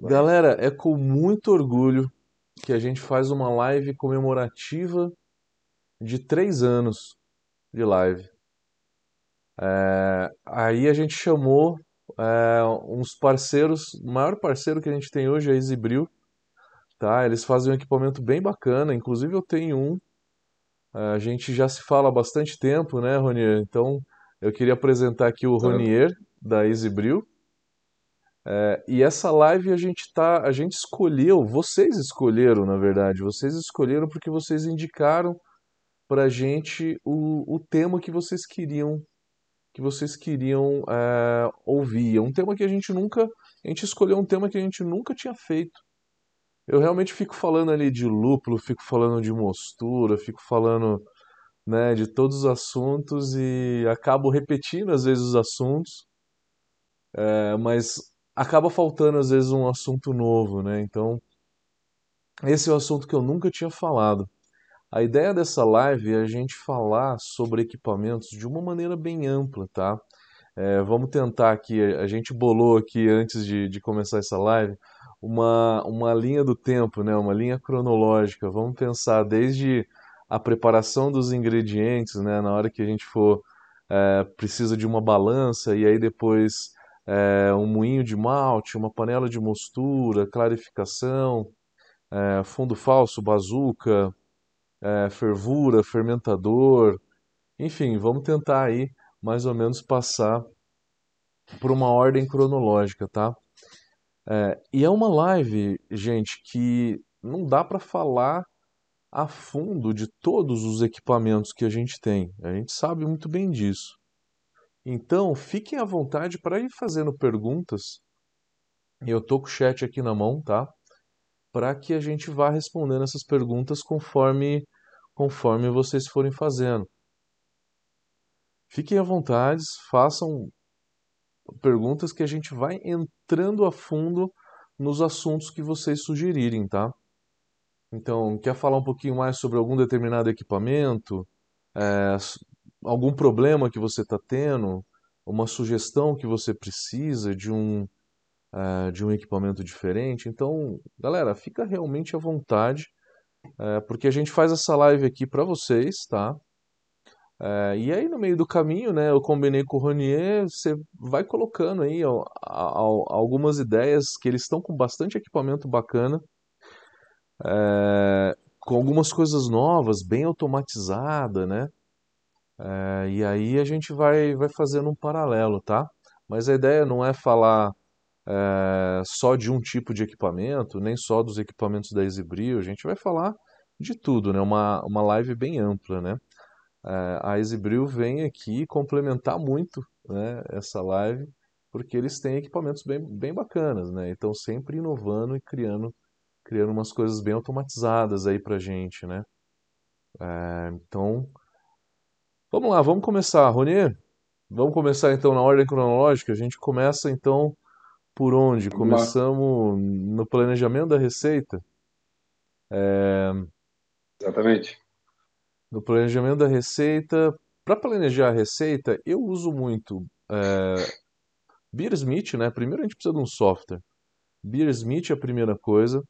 Galera, é com muito orgulho que a gente faz uma live comemorativa de três anos de live. É, aí a gente chamou é, uns parceiros, o maior parceiro que a gente tem hoje é a Exibril, tá? Eles fazem um equipamento bem bacana, inclusive eu tenho um. É, a gente já se fala há bastante tempo, né, Ronier? Então eu queria apresentar aqui o Certo. Ronier da Exibril. É, e essa live a gente tá, a gente escolheu, vocês escolheram, na verdade, vocês escolheram porque vocês indicaram pra gente o, o tema que vocês queriam, que vocês queriam é, ouvir. É um tema que a gente nunca, a gente escolheu um tema que a gente nunca tinha feito. Eu realmente fico falando ali de lúpulo, fico falando de mostura, fico falando, né, de todos os assuntos e acabo repetindo às vezes os assuntos, é, mas acaba faltando às vezes um assunto novo, né? Então, esse é o assunto que eu nunca tinha falado. A ideia dessa live é a gente falar sobre equipamentos de uma maneira bem ampla, tá? É, vamos tentar aqui, a gente bolou aqui antes de, de começar essa live uma, uma linha do tempo, né? Uma linha cronológica. Vamos pensar desde a preparação dos ingredientes, né? Na hora que a gente for é, precisa de uma balança e aí depois é, um moinho de malte, uma panela de mostura, clarificação, é, fundo falso, bazuca, é, fervura, fermentador, enfim, vamos tentar aí mais ou menos passar por uma ordem cronológica, tá? É, e é uma live, gente, que não dá para falar a fundo de todos os equipamentos que a gente tem. A gente sabe muito bem disso. Então, fiquem à vontade para ir fazendo perguntas. Eu tô com o chat aqui na mão, tá? Para que a gente vá respondendo essas perguntas conforme conforme vocês forem fazendo. Fiquem à vontade, façam perguntas que a gente vai entrando a fundo nos assuntos que vocês sugerirem, tá? Então, quer falar um pouquinho mais sobre algum determinado equipamento? É, algum problema que você está tendo? Uma sugestão que você precisa de um, eh, de um equipamento diferente? Então, galera, fica realmente à vontade, eh, porque a gente faz essa live aqui para vocês, tá? É, e aí, no meio do caminho, né, eu combinei com o Ronier, você vai colocando aí ó, a- a- algumas ideias que eles estão com bastante equipamento bacana, com algumas coisas novas, bem automatizada, né? É, e aí a gente vai, vai fazendo um paralelo, tá? Mas a ideia não é falar é, só de um tipo de equipamento, nem só dos equipamentos da Exibril, a gente vai falar de tudo, né? Uma, uma live bem ampla, né? É, a Exibril vem aqui complementar muito, né, essa live, porque eles têm equipamentos bem, bem bacanas, né? Então sempre inovando e criando, criando umas coisas bem automatizadas aí pra gente, né? É, então, vamos lá, vamos começar, Ronier. Vamos começar então na ordem cronológica. A gente começa então por onde? Começamos no planejamento da receita. Exatamente. No planejamento da receita, para planejar a receita, eu uso muito é, Beersmith, né? Primeiro a gente precisa de um software. Beersmith é a primeira coisa.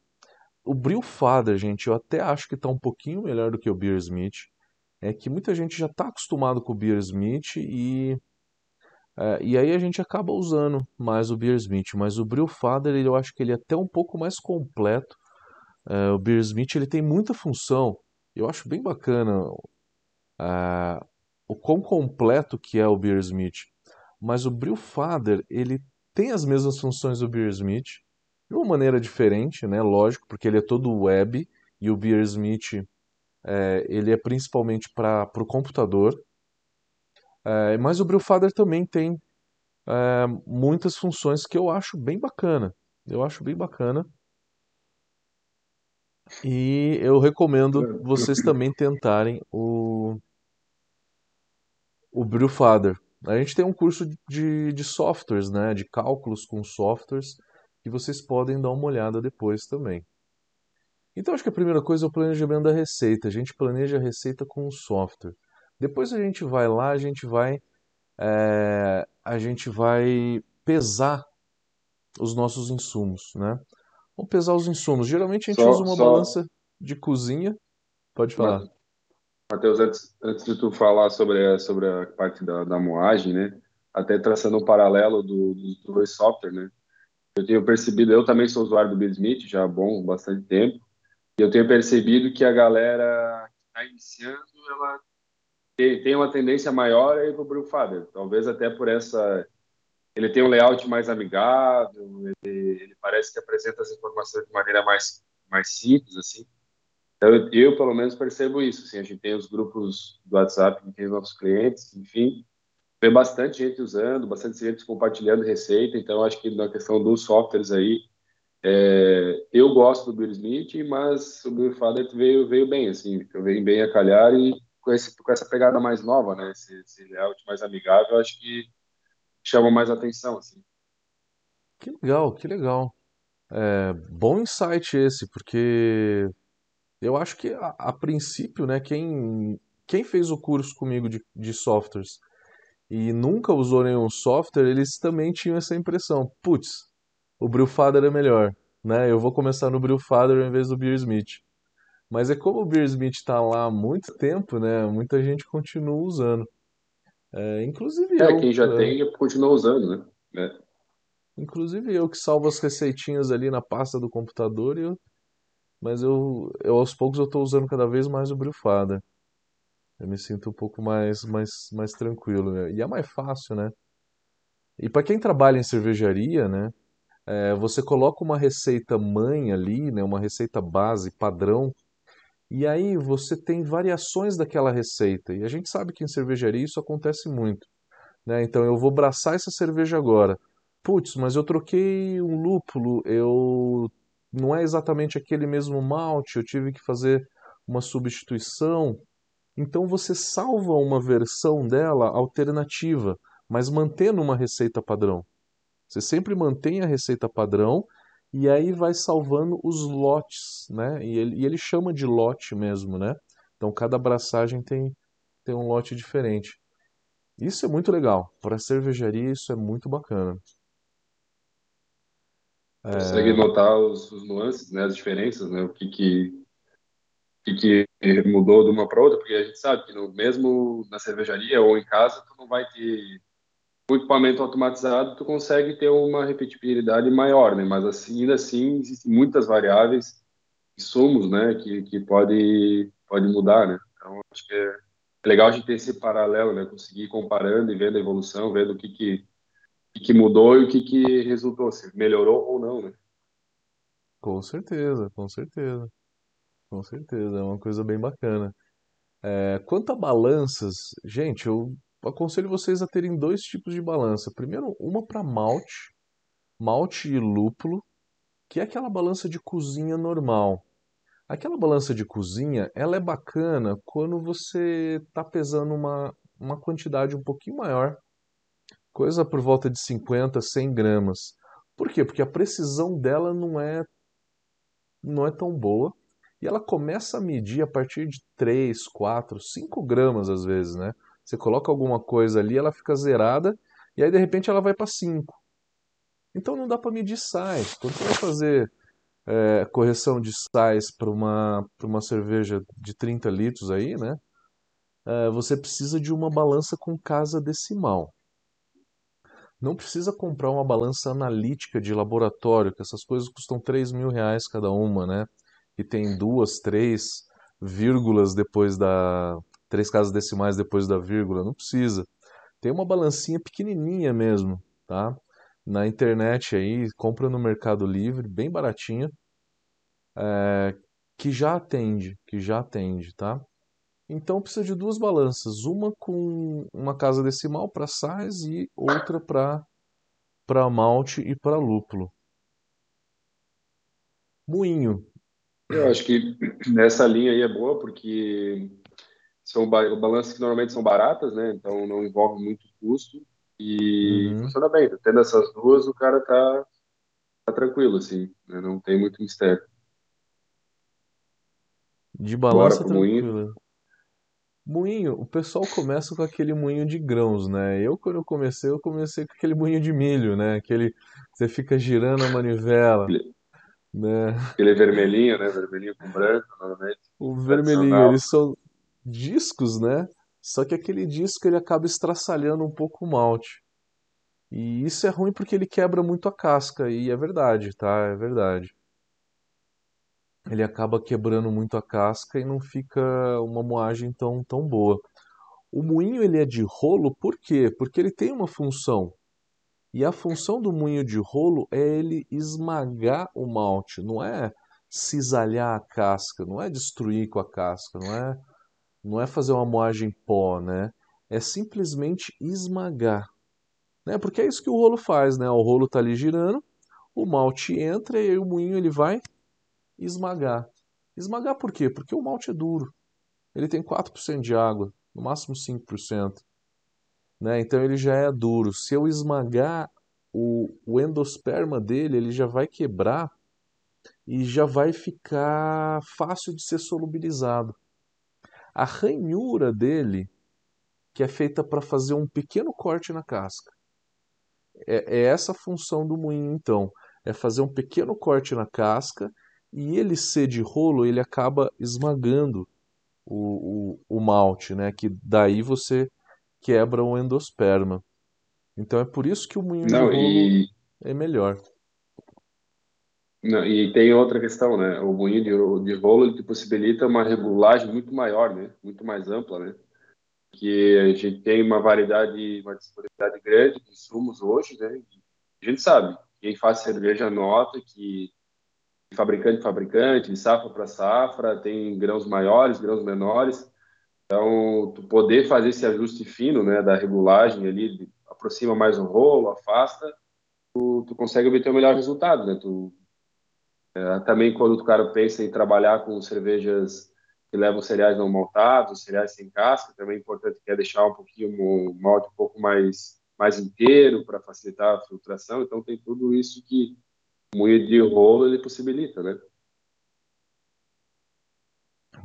O Brewfather, gente, eu até acho que está um pouquinho melhor do que o Beersmith. É que muita gente já está acostumado com o Beersmith e, é, e aí a gente acaba usando mais o Beersmith. Mas o Brewfather, ele, eu acho que ele é até um pouco mais completo. É, o Beersmith, ele tem muita função. Eu acho bem bacana ah, o quão completo que é o Beersmith. Mas o Brewfather, ele tem as mesmas funções do Beersmith, de uma maneira diferente, né? Lógico, porque ele é todo web e o Beersmith é, ele é principalmente para o computador. É, mas o Brewfather também tem é, muitas funções que eu acho bem bacana. Eu acho bem bacana. E eu recomendo vocês também tentarem o, o Brewfather. A gente tem um curso de, de softwares, né? De cálculos com softwares, que vocês podem dar uma olhada depois também. Então, acho que a primeira coisa é o planejamento da receita. A gente planeja a receita com o software. Depois a gente vai lá, a gente vai, é, a gente vai pesar os nossos insumos, né? Vamos pesar os insumos. Geralmente a gente usa Só, uma só, balança de cozinha. Pode falar. Matheus, antes, antes de tu falar sobre a, sobre a parte da, da moagem, né? Até traçando um paralelo do- dos dois softwares, né? Eu tenho percebido, eu também sou usuário do Smith já há bom, bastante tempo, eu tenho percebido que a galera que está iniciando, ela tem, tem uma tendência maior aí para o Brewfather. Talvez até por essa... Ele tem um layout mais amigável, ele, ele parece que apresenta as informações de maneira mais, mais simples, assim. Então, eu, eu, pelo menos, percebo isso. Assim, a gente tem os grupos do WhatsApp que tem os nossos clientes, enfim, vê bastante gente usando, bastante gente compartilhando receita. Então, acho que na questão dos softwares aí, é, eu gosto do Bill Smith, mas o Bill Father veio, veio bem, assim, veio bem a calhar e com, esse, com essa pegada mais nova, né? Esse, esse layout mais amigável, acho que chama mais atenção, assim. Que legal, que legal. É, bom insight esse, porque eu acho que a, a princípio, né, quem, quem fez o curso comigo de, de softwares e nunca usou nenhum software, eles também tinham essa impressão. Putz, o Brewfather é melhor, né? Eu vou começar no Brewfather em vez do Beer Smith. Mas é como o Beer Smith está lá há muito tempo, né? Muita gente continua usando. É, inclusive É, eu, quem já é, tem, continua usando, né? É. inclusive eu que salvo as receitinhas ali na pasta do computador, eu, mas eu, eu aos poucos eu estou usando cada vez mais o Brewfather. Eu me sinto um pouco mais, mais, mais tranquilo, né? E é mais fácil, né? E para quem trabalha em cervejaria, né? É, você coloca uma receita mãe ali, né? Uma receita base padrão E aí você tem variações daquela receita. E a gente sabe que em cervejaria isso acontece muito, né? Então eu vou braçar essa cerveja agora. Putz, mas eu troquei um lúpulo, eu não é exatamente aquele mesmo malte, eu tive que fazer uma substituição. Então você salva uma versão dela alternativa, mas mantendo uma receita padrão. Você sempre mantém a receita padrão e aí vai salvando os lotes, né? E ele, e ele chama de lote mesmo, né? Então cada abraçagem tem, tem um lote diferente. Isso é muito legal. Para cervejaria isso é muito bacana. Consegue É, notar os, os nuances, né? As diferenças, né? O que que que, que mudou de uma para outra, porque a gente sabe que no, mesmo na cervejaria ou em casa, tu não vai ter o equipamento automatizado, tu consegue ter uma repetibilidade maior, né? Mas assim, ainda assim, existem muitas variáveis, insumos, né? Que, que pode, pode mudar, né? Então, acho que é, é legal a gente ter esse paralelo, né? Conseguir ir comparando e vendo a evolução, vendo o que que, que mudou e o que que resultou, se melhorou ou não, né? com certeza, com certeza, com certeza. É uma coisa bem bacana. É, quanto a balanças, gente, eu aconselho vocês a terem dois tipos de balança. Primeiro, uma para malte, malte e lúpulo, que é aquela balança de cozinha normal. Aquela balança de cozinha, ela é bacana quando você está pesando uma, uma quantidade um pouquinho maior, coisa por volta de 50, 100 gramas. Por quê? Porque a precisão dela não é, não é tão boa e ela começa a medir a partir de 3, 4, 5 gramas às vezes, né? Você coloca alguma coisa ali, ela fica zerada e aí de repente ela vai para 5. Então não dá para medir sais. Quando você vai fazer é, correção de sais para uma, uma cerveja de 30 litros aí, né? É, você precisa de uma balança com casa decimal. Não precisa comprar uma balança analítica de laboratório, que essas coisas custam 3 mil reais cada uma, né? E tem duas, três vírgulas depois da. Três casas decimais depois da vírgula. Não precisa. Tem uma balancinha pequenininha mesmo, tá? Na internet aí, compra no Mercado Livre, bem baratinha, é, que já atende, que já atende, tá? Então precisa de duas balanças, uma com uma casa decimal para sais e outra para para malte e para lúpulo. Moinho. Eu acho que nessa linha aí é boa, porque são ba- balanças que normalmente são baratas, né? Então não envolve muito custo e Uhum. funciona bem. Tendo essas duas, o cara tá, tá tranquilo, assim, né? Não tem muito mistério. De balança pro moinho. tranquila. Moinho, o pessoal começa com aquele moinho de grãos, né? Eu quando eu comecei, eu comecei com aquele moinho de milho, né? Aquele você fica girando a manivela. né? Aquele vermelhinho, né? Vermelhinho com branco, normalmente. O vermelhinho, eles são discos, né? Só que aquele disco ele acaba estraçalhando um pouco o malte. E isso é ruim porque ele quebra muito a casca, e é verdade, tá? É verdade. Ele acaba quebrando muito a casca e não fica uma moagem tão, tão boa. O moinho ele é de rolo por quê? Porque ele tem uma função. E a função do moinho de rolo é ele esmagar o malte, não é cisalhar a casca, não é destruir com a casca, não é, não é fazer uma moagem pó, né? É simplesmente esmagar. Né? Porque é isso que o rolo faz, né? O rolo está ali girando, o malte entra e o moinho ele vai esmagar. Esmagar por quê? Porque o malte é duro. Ele tem 4% de água, no máximo 5%. Né? Então ele já é duro. Se eu esmagar o, o endosperma dele, ele já vai quebrar e já vai ficar fácil de ser solubilizado. A ranhura dele, que é feita para fazer um pequeno corte na casca. É, é essa a função do moinho, então. É fazer um pequeno corte na casca e ele ser de rolo, ele acaba esmagando o, o, o malte, né? Que daí você quebra o endosperma. Então é por isso que o moinho de Não, rolo e, é melhor. Não, e tem outra questão, né? O moinho de, de rolo te possibilita uma regulagem muito maior, né? Muito mais ampla, né? Que a gente tem uma variedade, uma disponibilidade grande de insumos hoje, né? A gente sabe, quem faz cerveja nota que fabricante fabricante, de safra para safra, tem grãos maiores, grãos menores. Então, tu poder fazer esse ajuste fino, né, da regulagem ali, aproxima mais o rolo, afasta, tu, tu consegue obter o melhor resultado, né? Tu, é, também quando o cara pensa em trabalhar com cervejas que levam cereais não maltados, cereais sem casca, também é importante que é deixar um pouquinho o malte um pouco mais mais inteiro para facilitar a filtração. Então tem tudo isso que o moinho de rolo ele possibilita, né?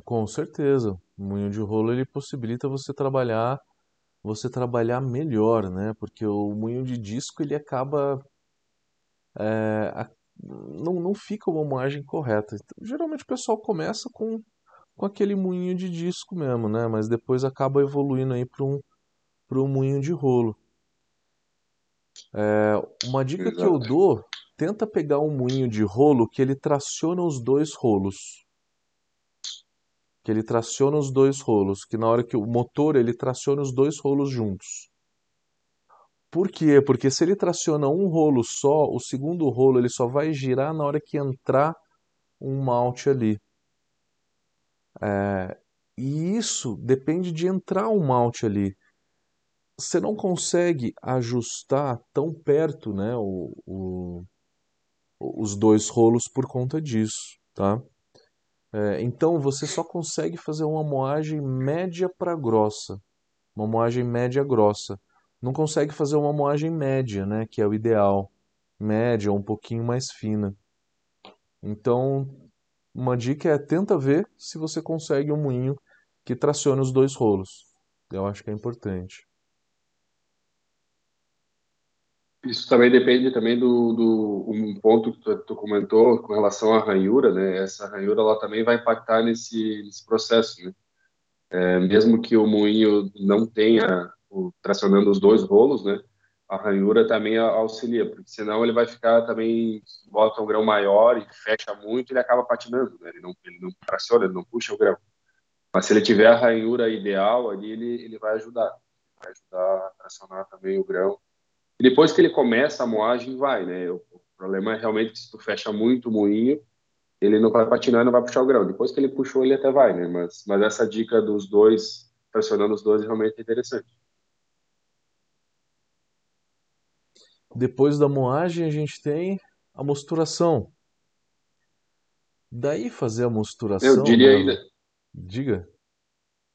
Com certeza. O moinho de rolo ele possibilita você trabalhar, você trabalhar melhor, né? Porque o moinho de disco ele acaba é, não, não fica uma moagem correta. Então, geralmente o pessoal começa com, com aquele moinho de disco mesmo, né? Mas depois acaba evoluindo aí para um, um moinho de rolo. É, uma dica que eu Exato. dou, tenta pegar um moinho de rolo que ele traciona os dois rolos. Que ele traciona os dois rolos, que na hora que o motor ele traciona os dois rolos juntos. Por quê? Porque se ele traciona um rolo só, o segundo rolo ele só vai girar na hora que entrar um malte ali. É, e isso depende de entrar um malte ali. Você não consegue ajustar tão perto, né, o, o- os dois rolos por conta disso, tá? É, então você só consegue fazer uma moagem média para grossa, uma moagem média grossa. Não consegue fazer uma moagem média, né, que é o ideal, média ou um pouquinho mais fina. Então, uma dica é tenta ver se você consegue um moinho que tracione os dois rolos. Eu acho que é importante. Isso também depende também do, do um ponto que tu, tu comentou com relação à ranhura, né? Essa ranhura ela também vai impactar nesse, nesse processo, né? É, mesmo que o moinho não tenha o, tracionando os dois rolos, né? A ranhura também auxilia, porque senão ele vai ficar também bota um grão maior e fecha muito, ele acaba patinando, né? Ele não ele não traciona, ele não puxa o grão. Mas se ele tiver a ranhura ideal ali, ele ele vai ajudar, vai ajudar a tracionar também o grão e depois que ele começa a moagem, vai, né? O, o problema é realmente que se tu fecha muito o moinho, ele não vai patinar não vai puxar o grão. Depois que ele puxou, ele até vai, né? Mas, mas essa dica dos dois, pressionando os dois, realmente é interessante. Depois da moagem, a gente tem a mosturação. Daí fazer a Eu mosturação, diria Nando, ainda, diga.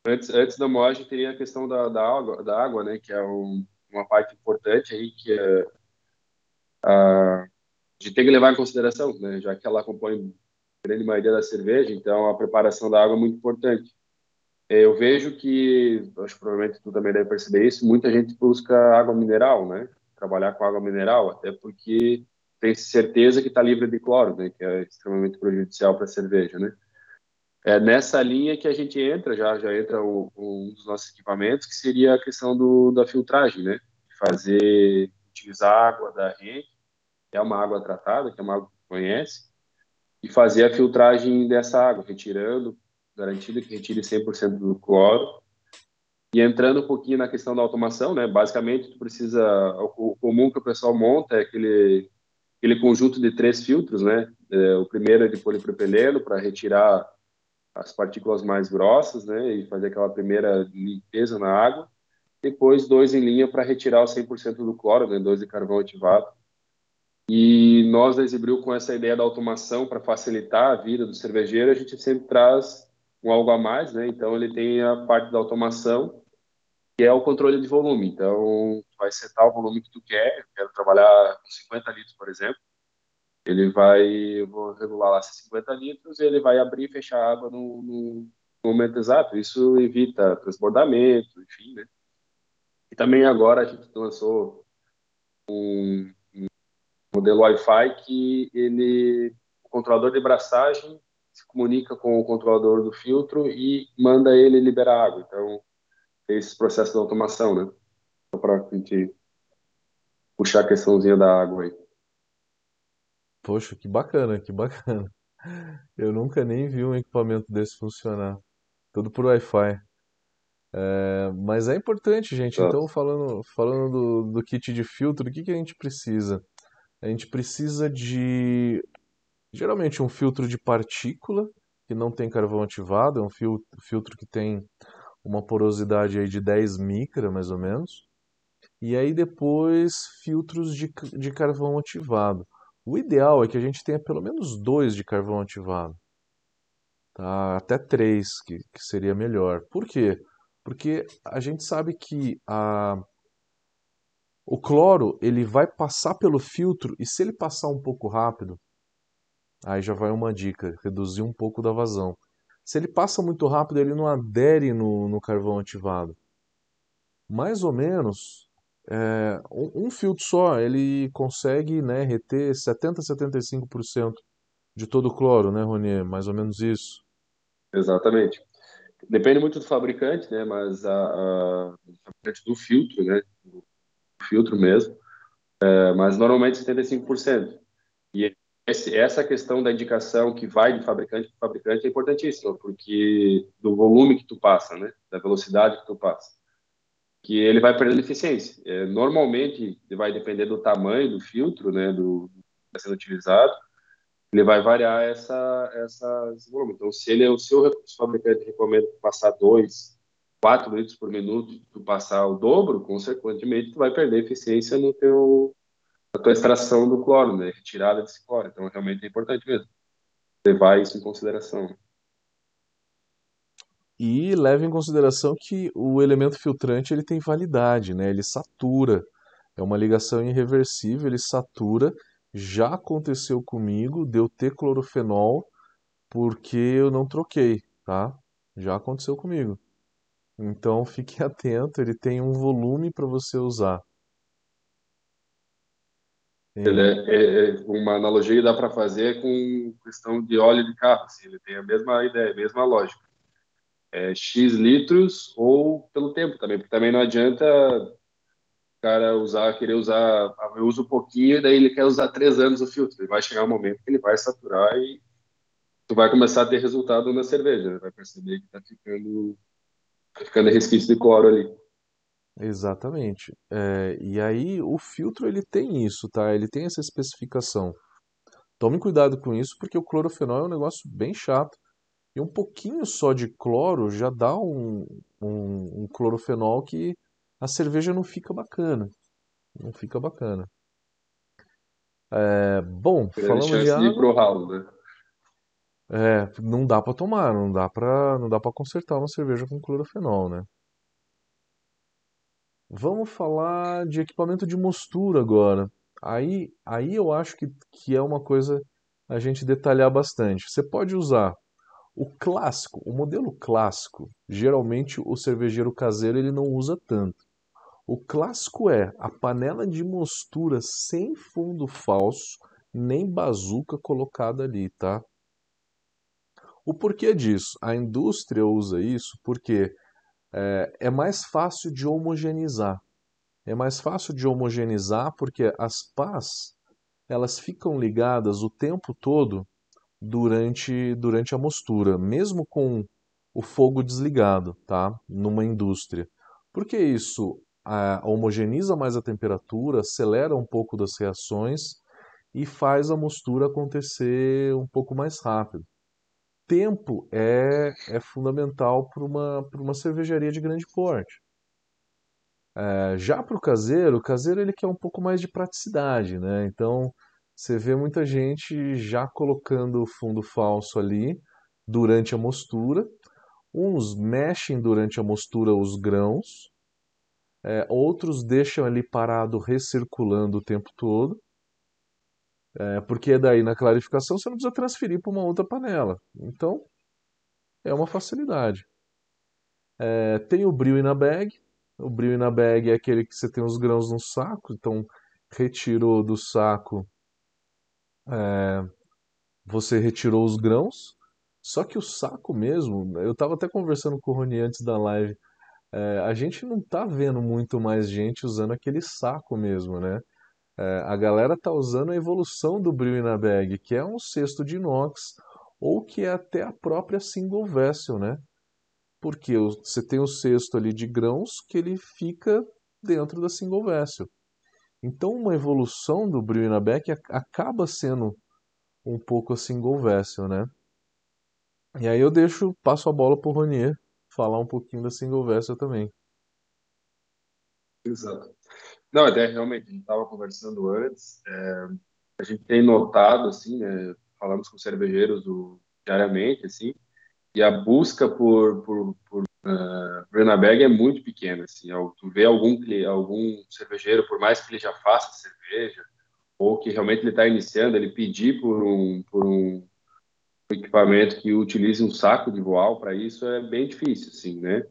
antes, antes da moagem, teria a questão da, da água, da água, né? Que é um, uma parte importante aí, que é, a gente tem que levar em consideração, né? Já que ela compõe a grande maioria da cerveja, então a preparação da água é muito importante. É, Eu vejo que, acho que provavelmente tu também deve perceber isso, muita gente busca água mineral, né? Trabalhar com água mineral, até porque tem certeza que está livre de cloro, né? Que é extremamente prejudicial para a cerveja, né? É nessa linha que a gente entra, já já entra o, um dos nossos equipamentos, que seria a questão do, da filtragem, né? Fazer, utilizar a água da rede, que é uma água tratada, que é uma água que conhece, e fazer a filtragem dessa água, retirando, garantindo que retire 100% do cloro, e entrando um pouquinho na questão da automação, né? Basicamente, tu precisa, o comum que o pessoal monta é aquele aquele conjunto de três filtros, né? É, o primeiro é de polipropileno para retirar as partículas mais grossas, né, e fazer aquela primeira limpeza na água. Depois, dois em linha para retirar o 100% do cloro, né, dois de carvão ativado. E nós da Exibril, com essa ideia da automação para facilitar a vida do cervejeiro, a gente sempre traz um algo a mais, né? Então, ele tem a parte da automação, que é o controle de volume. Então, vai setar o volume que tu quer. Eu quero trabalhar com 50 litros, por exemplo ele vai, eu vou regular lá 50 litros e ele vai abrir e fechar a água no, no momento exato. Isso evita transbordamento, enfim, né? E também agora a gente lançou um, um modelo Wi-Fi que ele, o controlador de braçagem se comunica com o controlador do filtro e manda ele liberar água. Então, esse processo de automação, né? Só para a gente puxar a questãozinha da água aí. Poxa, que bacana, que bacana. Eu nunca nem vi um equipamento desse funcionar. Tudo por Wi-Fi. É, mas é importante, gente. Então, falando, falando do, do kit de filtro, o que, que a gente precisa? A gente precisa de, geralmente, um filtro de partícula, que não tem carvão ativado, é um filtro que tem uma porosidade aí de 10 micra, mais ou menos. E aí depois filtros de, de carvão ativado. O ideal é que a gente tenha pelo menos dois de carvão ativado. Tá? Até três, que, que seria melhor. Por quê? Porque a gente sabe que a, o cloro ele vai passar pelo filtro e se ele passar um pouco rápido, aí já vai uma dica, reduzir um pouco da vazão. Se ele passa muito rápido, ele não adere no, no carvão ativado. Mais ou menos é, um, um, filtro só, ele consegue né, reter 70% a 75% de todo o cloro, né, Rony? Mais ou menos isso. Exatamente. Depende muito do fabricante, né, mas a, a fabricante do filtro, né, do filtro mesmo, é, mas normalmente 75%. Esse, essa questão da indicação que vai de fabricante para fabricante é importantíssima, porque do volume que tu passa, né, da velocidade que tu passa que ele vai perdendo eficiência. É, normalmente, vai depender do tamanho do filtro, né, do que está sendo utilizado, ele vai variar essa, essa, esse volume. Então, se ele é o seu fabricante recomenda passar 2, 4 litros por minuto, tu passar o dobro, consequentemente, tu vai perder eficiência no teu, na tua extração do cloro, né, retirada desse cloro. Então, realmente é importante mesmo levar isso em consideração. E leve em consideração que o elemento filtrante ele tem validade, né? ele satura. É uma ligação irreversível, ele satura. Já aconteceu comigo, deu ter clorofenol porque eu não troquei, tá? Já aconteceu comigo. Então fique atento, ele tem um volume para você usar. É, é, é uma analogia que dá para fazer com questão de óleo de carro. Assim, ele tem a mesma ideia, a mesma lógica é, X litros ou pelo tempo também, porque também não adianta o cara usar, querer usar, ah, eu uso um pouquinho e daí ele quer usar três anos o filtro. Ele vai chegar um momento que ele vai saturar e tu vai começar a ter resultado na cerveja, né? vai perceber que tá ficando, tá ficando resquício de cloro ali. Exatamente. É, e aí o filtro ele tem isso, tá? Ele tem essa especificação. Tome cuidado com isso, porque o clorofenol é um negócio bem chato. E um pouquinho só de cloro já dá um, um, um clorofenol que a cerveja não fica bacana. Não fica bacana. É, bom, falando de água, de pro ralo, né? É, não dá para tomar, não dá para, não dá para consertar uma cerveja com clorofenol, né? Vamos falar de equipamento de mostura agora. Aí, aí eu acho que, que é uma coisa a gente detalhar bastante. Você pode usar o clássico, o modelo clássico, geralmente o cervejeiro caseiro ele não usa tanto. O clássico é a panela de mostura sem fundo falso nem bazuca colocada ali, tá? O porquê disso? A indústria usa isso porque é, é mais fácil de homogeneizar. É mais fácil de homogeneizar porque as pás elas ficam ligadas o tempo todo durante, durante a mostura, mesmo com o fogo desligado, tá? Numa indústria. Porque isso a, homogeneiza mais a temperatura, acelera um pouco das reações e faz a mostura acontecer um pouco mais rápido. Tempo é, é fundamental para uma, uma cervejaria de grande porte. É, já para o caseiro, o caseiro ele quer um pouco mais de praticidade, né? Então você vê muita gente já colocando fundo falso ali durante a mostura. Uns mexem durante a mostura os grãos, é, outros deixam ali parado recirculando o tempo todo. É, porque daí na clarificação você não precisa transferir para uma outra panela. Então é uma facilidade. É, tem o brew na bag. O brew na bag é aquele que você tem os grãos no saco, então retirou do saco, é, você retirou os grãos. Só que o saco mesmo, eu estava até conversando com o Rony antes da live, é, a gente não tá vendo muito mais gente usando aquele saco mesmo, né? É, a galera tá usando a evolução do Brew in a Bag, que é um cesto de inox, ou que é até a própria single vessel, né? Porque você tem o cesto ali de grãos que ele fica dentro da single vessel. Então uma evolução do Brew in a Bag acaba sendo um pouco a single vessel, né? E aí eu deixo, passo a bola pro Ronier falar um pouquinho da single vessel também. Exato. Não, até realmente, a gente estava conversando antes, é, a gente tem notado, assim, né, falamos com cervejeiros o, diariamente, assim, e a busca por, por, por uh, Bag é muito pequena, assim, tu vê algum, algum cervejeiro, por mais que ele já faça cerveja, ou que realmente ele está iniciando, ele pedir por um, por um equipamento que utilize um saco de voal para isso é bem difícil, assim, né?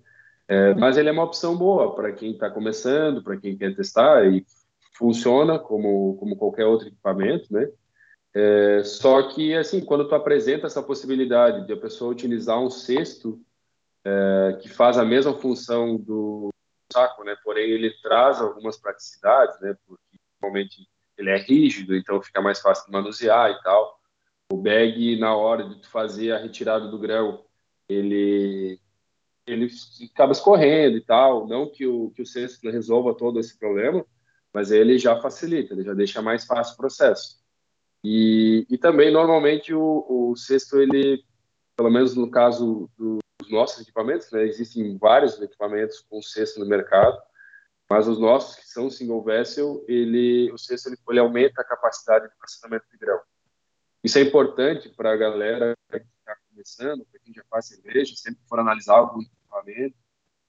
É, mas ele é uma opção boa para quem está começando, para quem quer testar e funciona como, como qualquer outro equipamento, né? É, só que, assim, quando tu apresenta essa possibilidade de a pessoa utilizar um cesto é, que faz a mesma função do saco, né? Porém, ele traz algumas praticidades, né? Porque, normalmente, ele é rígido, então fica mais fácil de manusear e tal. O bag, na hora de fazer a retirada do grão, ele ele acaba escorrendo e tal. Não que o, que o cesto resolva todo esse problema, mas ele já facilita, ele já deixa mais fácil o processo. E, e também, normalmente, o, o cesto, ele, pelo menos no caso dos nossos equipamentos, né, existem vários equipamentos com cesto no mercado, mas os nossos, que são single vessel, ele, o cesto ele, ele aumenta a capacidade de processamento de grão. Isso é importante para a galera começando, para quem já faz cerveja, sempre for analisar algum equipamento,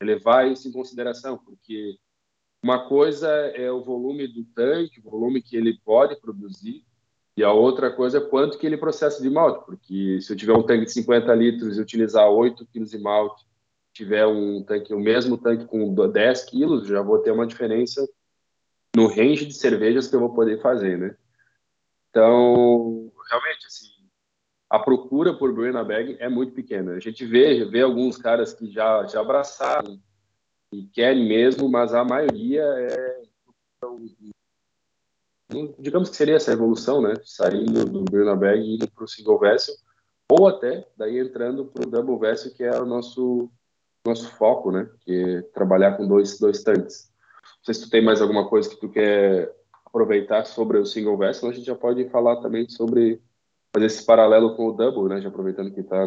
levar isso em consideração, porque uma coisa é o volume do tanque, o volume que ele pode produzir, e a outra coisa é quanto que ele processa de malte, porque se eu tiver um tanque de 50 litros e utilizar 8 quilos de malte, tiver um tanque, o mesmo tanque com 10 quilos, já vou ter uma diferença no range de cervejas que eu vou poder fazer, né? Então, realmente, assim, a procura por Brewing Bag é muito pequena. A gente vê, vê alguns caras que já, já abraçaram e querem mesmo, mas a maioria é. Digamos que seria essa evolução, né? Saindo do Brewing Bag e indo para o Single Vessel, ou até daí entrando para o Double Vessel, que é o nosso, nosso foco, né? Que é trabalhar com dois, dois tanques. Não sei se tu tem mais alguma coisa que tu quer aproveitar sobre o single vessel, a gente já pode falar também sobre fazer esse paralelo com o double, né? Já aproveitando que está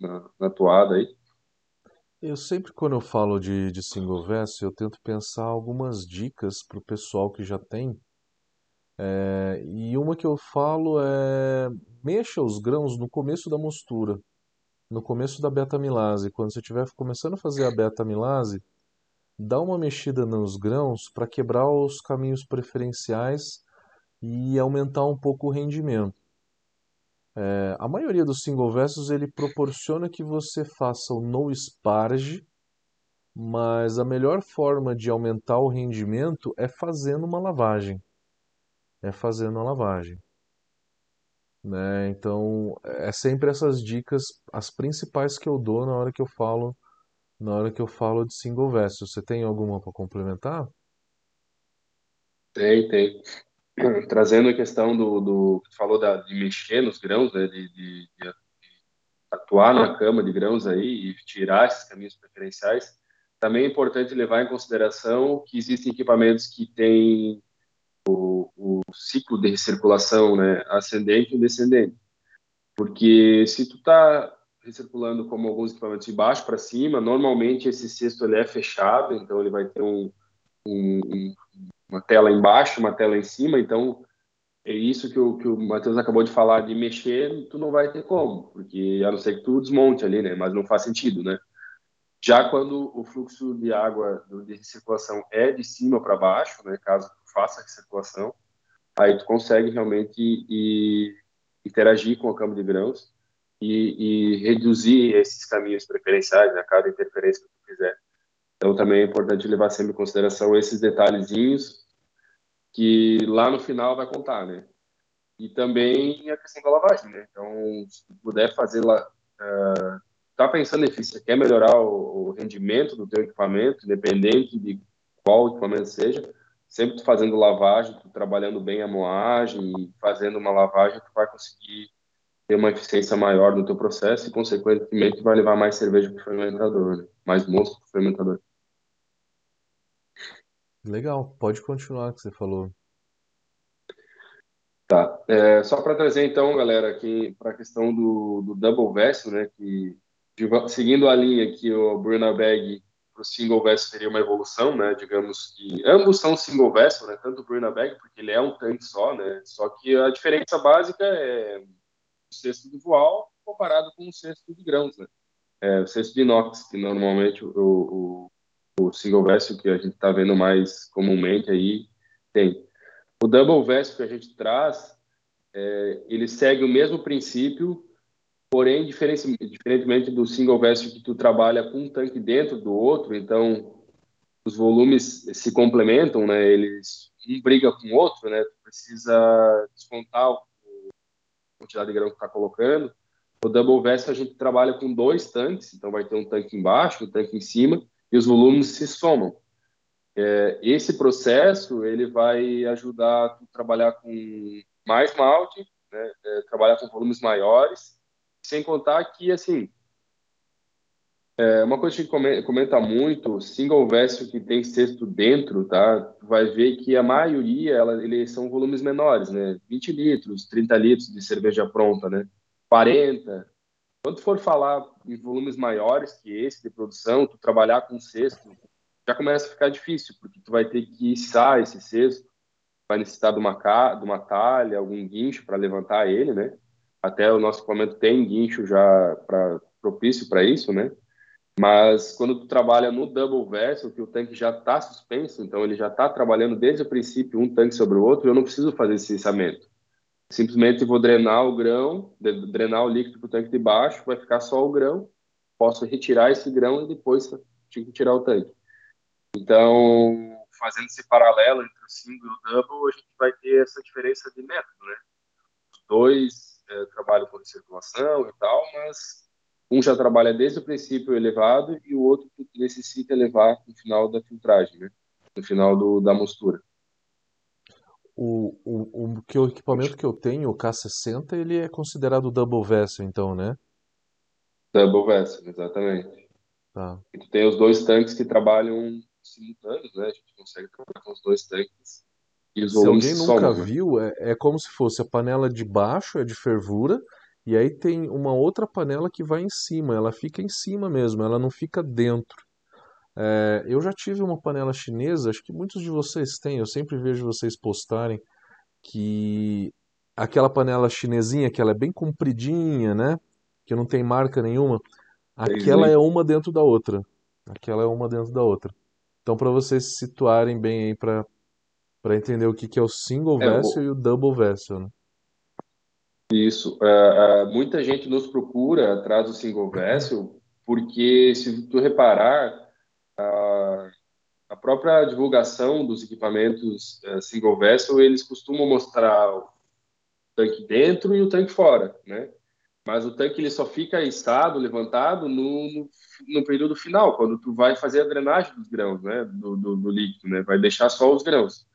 na, na toada aí. Eu sempre, quando eu falo de, de single vessel, eu tento pensar algumas dicas para o pessoal que já tem. É, e uma que eu falo é mexa os grãos no começo da mostura, no começo da beta-milase. Quando você estiver começando a fazer a beta-milase, dá uma mexida nos grãos para quebrar os caminhos preferenciais e aumentar um pouco o rendimento. É, a maioria dos single vessels ele proporciona que você faça o no sparge, mas a melhor forma de aumentar o rendimento é fazendo uma lavagem. É fazendo a lavagem. né? Então, é sempre essas dicas, as principais que eu dou na hora que eu falo, na hora que eu falo de single vessel. Você tem alguma para complementar? Tem, tem. Trazendo a questão do, do que falou da, de mexer nos grãos, né, de, de, de atuar na cama de grãos aí e tirar esses caminhos preferenciais, também é importante levar em consideração que existem equipamentos que têm o, o ciclo de recirculação né, ascendente e descendente. Porque se tu está recirculando como alguns equipamentos de baixo para cima, normalmente esse cesto ele é fechado, então ele vai ter um, um, uma tela embaixo, uma tela em cima, então é isso que o, que o Matheus acabou de falar de mexer, tu não vai ter como, porque a não ser que tu desmonte ali, né? Mas não faz sentido, né? Já quando o fluxo de água de circulação é de cima para baixo, né? Caso tu faça a circulação, aí tu consegue realmente ir, interagir com a câmara de grãos e, e, reduzir esses caminhos preferenciais, né? Cada interferência que tu fizer. Então também é importante levar sempre em consideração esses detalhezinhos que lá no final vai contar, né? E também a questão da lavagem, né? Então, se puder fazer lá, uh, tá pensando em você quer melhorar o, o, rendimento do teu equipamento, independente de qual equipamento seja, sempre fazendo lavagem, trabalhando bem a moagem, fazendo uma lavagem, tu vai conseguir ter uma eficiência maior no teu processo e, consequentemente, vai levar mais cerveja para o fermentador, né? mais moço para o fermentador. Legal, pode continuar que você falou. Tá. É, só para trazer então, galera, aqui para a questão do, do double vessel, né, que seguindo a linha que o Bruna Bag para o single vessel seria uma evolução, né, digamos que ambos são single vessel, né, tanto o Bruna Bag porque ele é um tanque só, né, só que a diferença básica é o cesto de voal comparado com o cesto de grãos, né, é, o cesto de inox que normalmente o, o o single vessel que a gente está vendo mais comumente aí tem. O double vessel que a gente traz, é, ele segue o mesmo princípio, porém diferentemente do single vessel que tu trabalha com um tanque dentro do outro, então os volumes se complementam, né? Eles um briga com o outro, né? Tu precisa descontar a quantidade de grão que está colocando. O double vessel a gente trabalha com dois tanques, então vai ter um tanque embaixo, um tanque em cima, e os volumes se somam. É, esse processo ele vai ajudar a trabalhar com mais malte, né, é, trabalhar com volumes maiores, sem contar que assim é, uma coisa que comenta muito, single vessel que tem cesto dentro, tá? Vai ver que a maioria, ela, eles são volumes menores, né? 20 litros, 30 litros de cerveja pronta, né? 40, quando for falar em volumes maiores que esse de produção, tu trabalhar com cesto, já começa a ficar difícil, porque tu vai ter que içar esse cesto, vai necessitar de uma, de uma talha, algum guincho para levantar ele, né? Até o nosso equipamento tem guincho já pra, propício para isso, né? Mas quando tu trabalha no double vessel, que o tanque já está suspenso, então ele já está trabalhando desde o princípio um tanque sobre o outro, eu não preciso fazer esse içamento simplesmente vou drenar o grão, drenar o líquido para o tanque de baixo, vai ficar só o grão, posso retirar esse grão e depois tinha que tirar o tanque. Então, fazendo esse paralelo entre o single e o double, a gente vai ter essa diferença de método, né? Os dois é, trabalham com circulação e tal, mas um já trabalha desde o princípio elevado e o outro necessita elevar no final da filtragem, né? No final do, da mostura o, o, o, que o equipamento que eu tenho, o K60, ele é considerado double vessel, então, né? Double vessel, exatamente. Tá. E tu tem os dois tanques que trabalham simultâneos, né? A gente consegue trabalhar com os dois tanques. E os se alguém nunca somam, né? viu, é, é como se fosse a panela de baixo, é de fervura, e aí tem uma outra panela que vai em cima, ela fica em cima mesmo, ela não fica dentro. É, eu já tive uma panela chinesa, acho que muitos de vocês têm, eu sempre vejo vocês postarem que aquela panela chinesinha, que ela é bem compridinha, né? Que não tem marca nenhuma, aquela é uma dentro da outra. Aquela é uma dentro da outra. Então, para vocês se situarem bem aí para para entender o que, que é o single é, vessel o... e o double vessel, né? Isso. Uh, uh, muita gente nos procura atrás do single vessel, porque se tu reparar, própria divulgação dos equipamentos uh, single vessel, eles costumam mostrar tanque dentro e o tanque fora, né? Mas o tanque ele só fica içado, levantado no, no, no, período final, quando tu vai fazer a drenagem dos grãos, né? Do, do, do, líquido, né? Vai deixar só os grãos.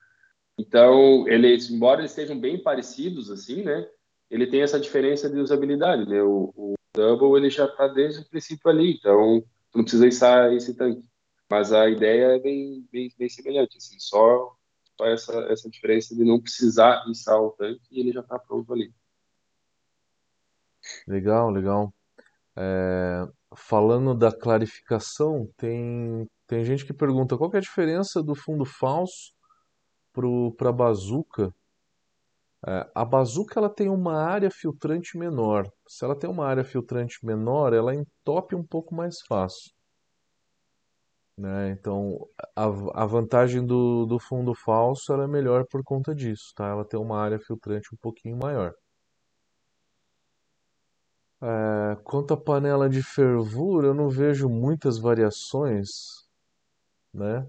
Então, eles, embora eles sejam bem parecidos, assim, né? Ele tem essa diferença de usabilidade, né? O, o Double, ele já está desde o princípio ali, então tu não precisa içar esse tanque. Mas a ideia é bem, bem, bem semelhante, assim, só, só essa, essa diferença de não precisar içar o tanque e ele já está pronto ali. Legal, legal. É, falando da clarificação, tem, tem gente que pergunta qual que é a diferença do fundo falso para a bazuca. É, a bazuca ela tem uma área filtrante menor. Se ela tem uma área filtrante menor, ela entope um pouco mais fácil. Né? Então, a, a vantagem do, do fundo falso ela é melhor por conta disso. Tá? Ela tem uma área filtrante um pouquinho maior. É, quanto à panela de fervura, eu não vejo muitas variações, né?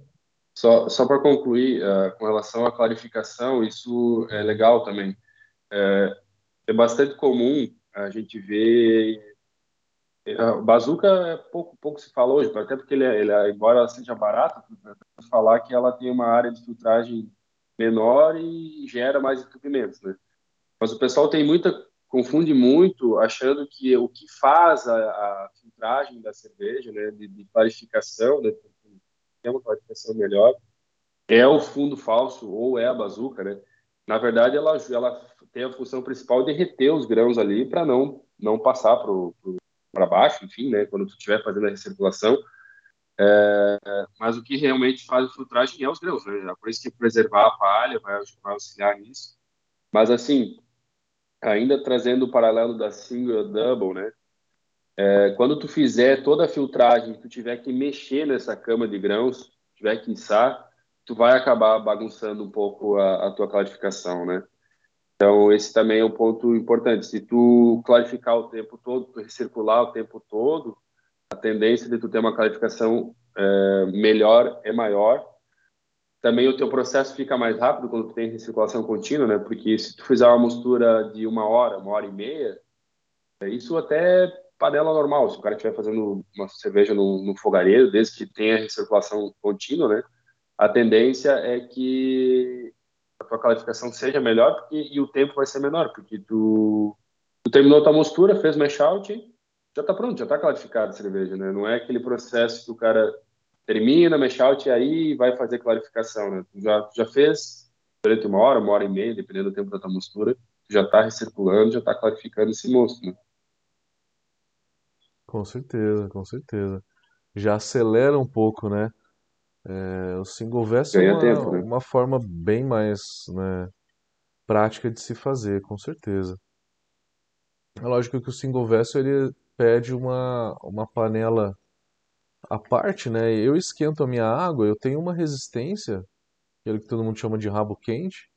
Só, só para concluir, uh, com relação à clarificação, isso é legal também. É, é bastante comum a gente ver. O bazuca é pouco, pouco se fala hoje, até porque ele, é, ele é, embora seja barato, falar que ela tem uma área de filtragem menor e gera mais entupimentos, né? Mas o pessoal tem muita confunde muito, achando que o que faz a, a filtragem da cerveja, né, de, de clarificação, né, tem uma clarificação melhor, é o fundo falso ou é a bazuca, né? Na verdade, ela, ela tem a função principal de reter os grãos ali para não não passar para baixo, enfim, né? Quando tu estiver fazendo a recirculação. É, mas o que realmente faz a filtragem é os grãos, né? Por isso que preservar a palha vai, vai auxiliar nisso. Mas assim, ainda trazendo o paralelo da single double, né? É, quando tu fizer toda a filtragem, tu tiver que mexer nessa cama de grãos, tiver que içar, tu vai acabar bagunçando um pouco a, a tua clarificação, né? Então, esse também é um ponto importante. Se tu clarificar o tempo todo, tu recircular o tempo todo, a tendência de tu ter uma clarificação é, melhor é maior também o teu processo fica mais rápido quando tu tem recirculação contínua, né? Porque se tu fizer uma mistura de uma hora, uma hora e meia, é isso até panela normal. Se o cara estiver fazendo uma cerveja no, no fogareiro, desde que tenha recirculação contínua, né? A tendência é que a tua qualificação seja melhor porque, e o tempo vai ser menor, porque tu, tu terminou tua mistura, fez mash out, já tá pronto, já tá clarificado a cerveja, né? Não é aquele processo que o cara termina, mexe out e aí vai fazer clarificação, né? Tu já, já fez durante uma hora, uma hora e meia, dependendo do tempo da tua mistura, já está recirculando, já está clarificando esse mosto, né? Com certeza, com certeza. Já acelera um pouco, né? É, o single verso é uma, tempo, né? uma forma bem mais né, prática de se fazer, com certeza. É lógico que o single verso ele pede uma, uma panela a parte, né? Eu esquento a minha água, eu tenho uma resistência, aquilo que todo mundo chama de rabo quente,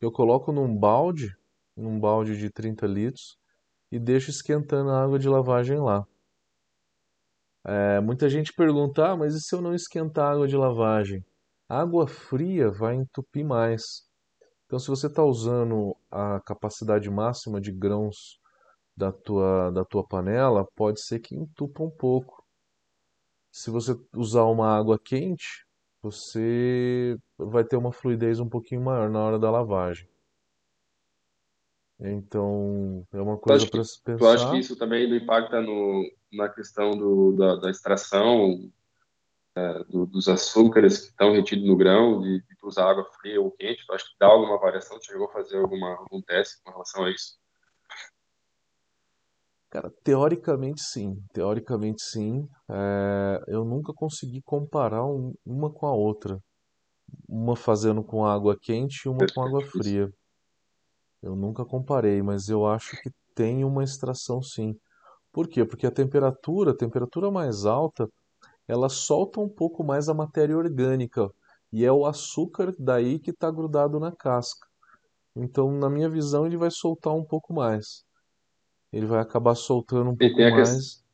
eu coloco num balde, num balde de 30 litros, e deixo esquentando a água de lavagem lá. É, muita gente pergunta, ah, mas e se eu não esquentar a água de lavagem? A água fria vai entupir mais. Então, se você está usando a capacidade máxima de grãos da tua, da tua panela, pode ser que entupa um pouco se você usar uma água quente, você vai ter uma fluidez um pouquinho maior na hora da lavagem. Então, é uma coisa para se pensar. Tu acha que isso também impacta no, na questão do, da, da extração é, do, dos açúcares que estão retidos no grão, de, de usar água fria ou quente? Tu acha que dá alguma variação? Chegou a fazer alguma, algum teste com relação a isso? Cara, teoricamente sim, teoricamente sim. É, eu nunca consegui comparar um- uma com a outra. Uma fazendo com água quente e uma com água fria. Eu nunca comparei, mas eu acho que tem uma extração sim. Por quê? Porque a temperatura, a temperatura mais alta, ela solta um pouco mais a matéria orgânica. E é o açúcar daí que está grudado na casca. Então, na minha visão, ele vai soltar um pouco mais ele vai acabar soltando um pouco mais.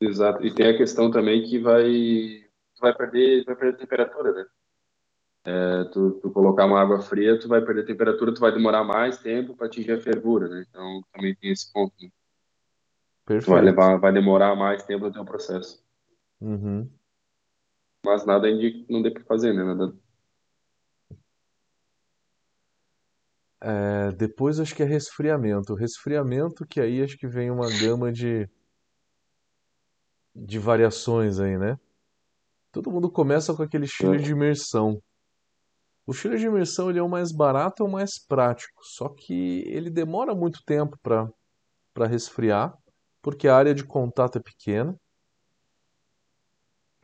Exato. E tem a questão também que vai vai perder vai perder temperatura, né? É, tu, tu, colocar uma água fria, tu vai perder temperatura, tu vai demorar mais tempo para atingir a fervura, né? Então também tem esse ponto. Né? Perfeito. Vai levar, vai demorar mais tempo no teu processo. Uhum. Mas nada indica não dê para fazer, né? Nada... É, depois acho que é resfriamento. Resfriamento que aí acho que vem uma gama de, de variações aí, né? Todo mundo começa com aquele chiller de imersão. O chiller de imersão ele é o mais barato, é o mais prático, só que ele demora muito tempo para para resfriar, porque a área de contato é pequena.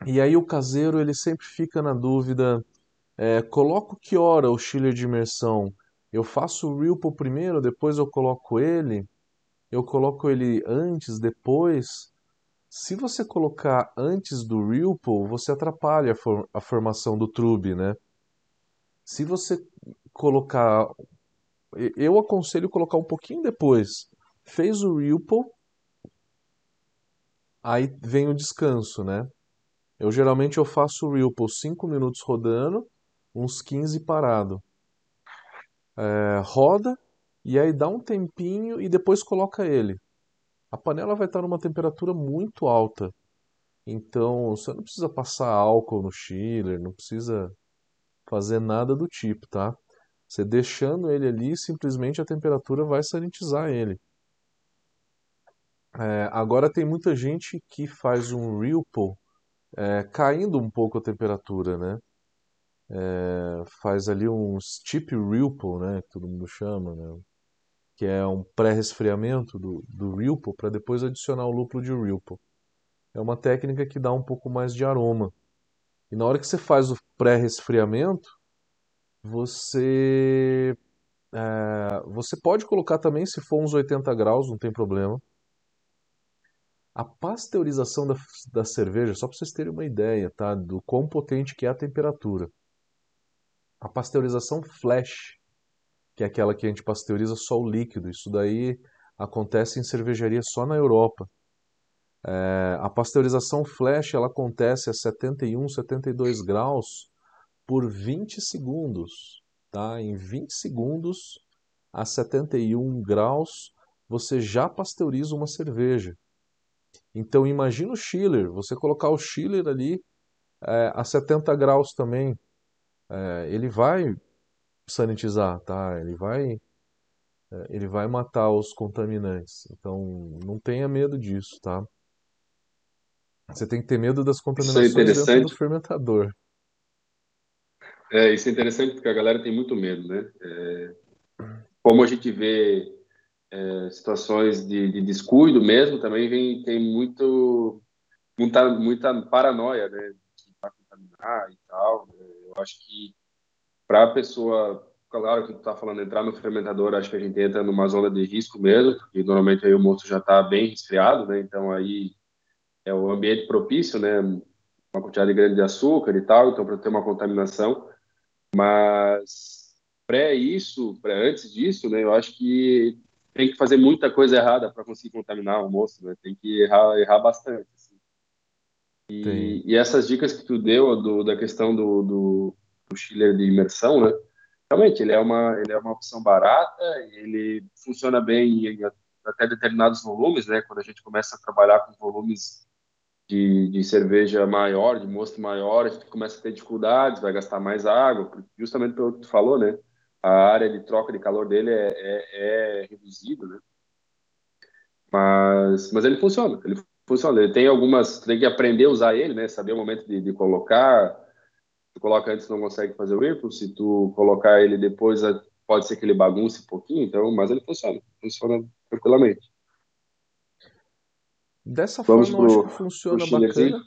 E aí o caseiro ele sempre fica na dúvida, é, coloco que hora o chiller de imersão? Eu faço o Ripple primeiro, depois eu coloco ele? Eu coloco ele antes, depois? Se você colocar antes do Ripple, você atrapalha a, for a formação do trube, né? Se você colocar... Eu aconselho colocar um pouquinho depois. Fez o Ripple, aí vem o descanso, né? Eu geralmente eu faço o Ripple 5 minutos rodando, uns 15 parado é, roda e aí dá um tempinho e depois coloca ele. A panela vai estar numa temperatura muito alta. Então você não precisa passar álcool no chiller, não precisa fazer nada do tipo, tá? Você deixando ele ali, simplesmente a temperatura vai sanitizar ele. É, agora tem muita gente que faz um Ripple é, caindo um pouco a temperatura, né? é, faz ali um steep ripple, né, que todo mundo chama, né, que é um pré-resfriamento do, do ripple para depois adicionar o lúpulo de ripple. É uma técnica que dá um pouco mais de aroma. E na hora que você faz o pré-resfriamento, você é, você pode colocar também, se for uns 80 graus, não tem problema. A pasteurização da, da cerveja, só para vocês terem uma ideia, tá? Do quão potente que é a temperatura a pasteurização flash, que é aquela que a gente pasteuriza só o líquido. Isso daí acontece em cervejaria só na Europa. É, a pasteurização flash ela acontece a 71, 72 graus por 20 segundos. Tá? Em 20 segundos a 71 graus você já pasteuriza uma cerveja. Então imagina o chiller, você colocar o chiller ali é, a 70 graus também é, ele vai sanitizar, tá? Ele vai, é, ele vai matar os contaminantes. Então, não tenha medo disso, tá? Você tem que ter medo das Isso é contaminações dentro do fermentador. É, isso é interessante porque a galera tem muito medo, né? É, como a gente vê é, situações de, de descuido mesmo, também vem, tem muito, muita, muita paranoia, né? Que vai contaminar e tal. Eu acho que para a pessoa, claro que tu está falando entrar no fermentador, acho que a gente entra numa zona de risco mesmo, porque normalmente aí o moço já está bem resfriado, né? Então aí é o ambiente propício, né? Uma quantidade grande de açúcar e tal, então para ter uma contaminação. Mas pré isso, pré antes disso, né? Eu acho que tem que fazer muita coisa errada para conseguir contaminar o moço, né? Tem que errar, errar bastante. Assim. E, e, essas dicas que tu deu do, da questão do, do, do chiller de imersão, né? Realmente, ele é uma, ele é uma opção barata, ele funciona bem em até determinados volumes, né? Quando a gente começa a trabalhar com volumes de, de cerveja maior, de mosto maior, a gente começa a ter dificuldades, vai gastar mais água, justamente pelo que tu falou, né? A área de troca de calor dele é, é, é reduzida, né? Mas, mas ele funciona, ele funciona. Ele tem algumas, tem que aprender a usar ele, né? Saber o momento de, de colocar. Tu coloca antes não consegue fazer o ripple, se tu colocar ele depois pode ser que ele bagunce um pouquinho, então, mas ele funciona, funciona tranquilamente. Dessa Vamos forma, pro, eu acho que funciona bacana.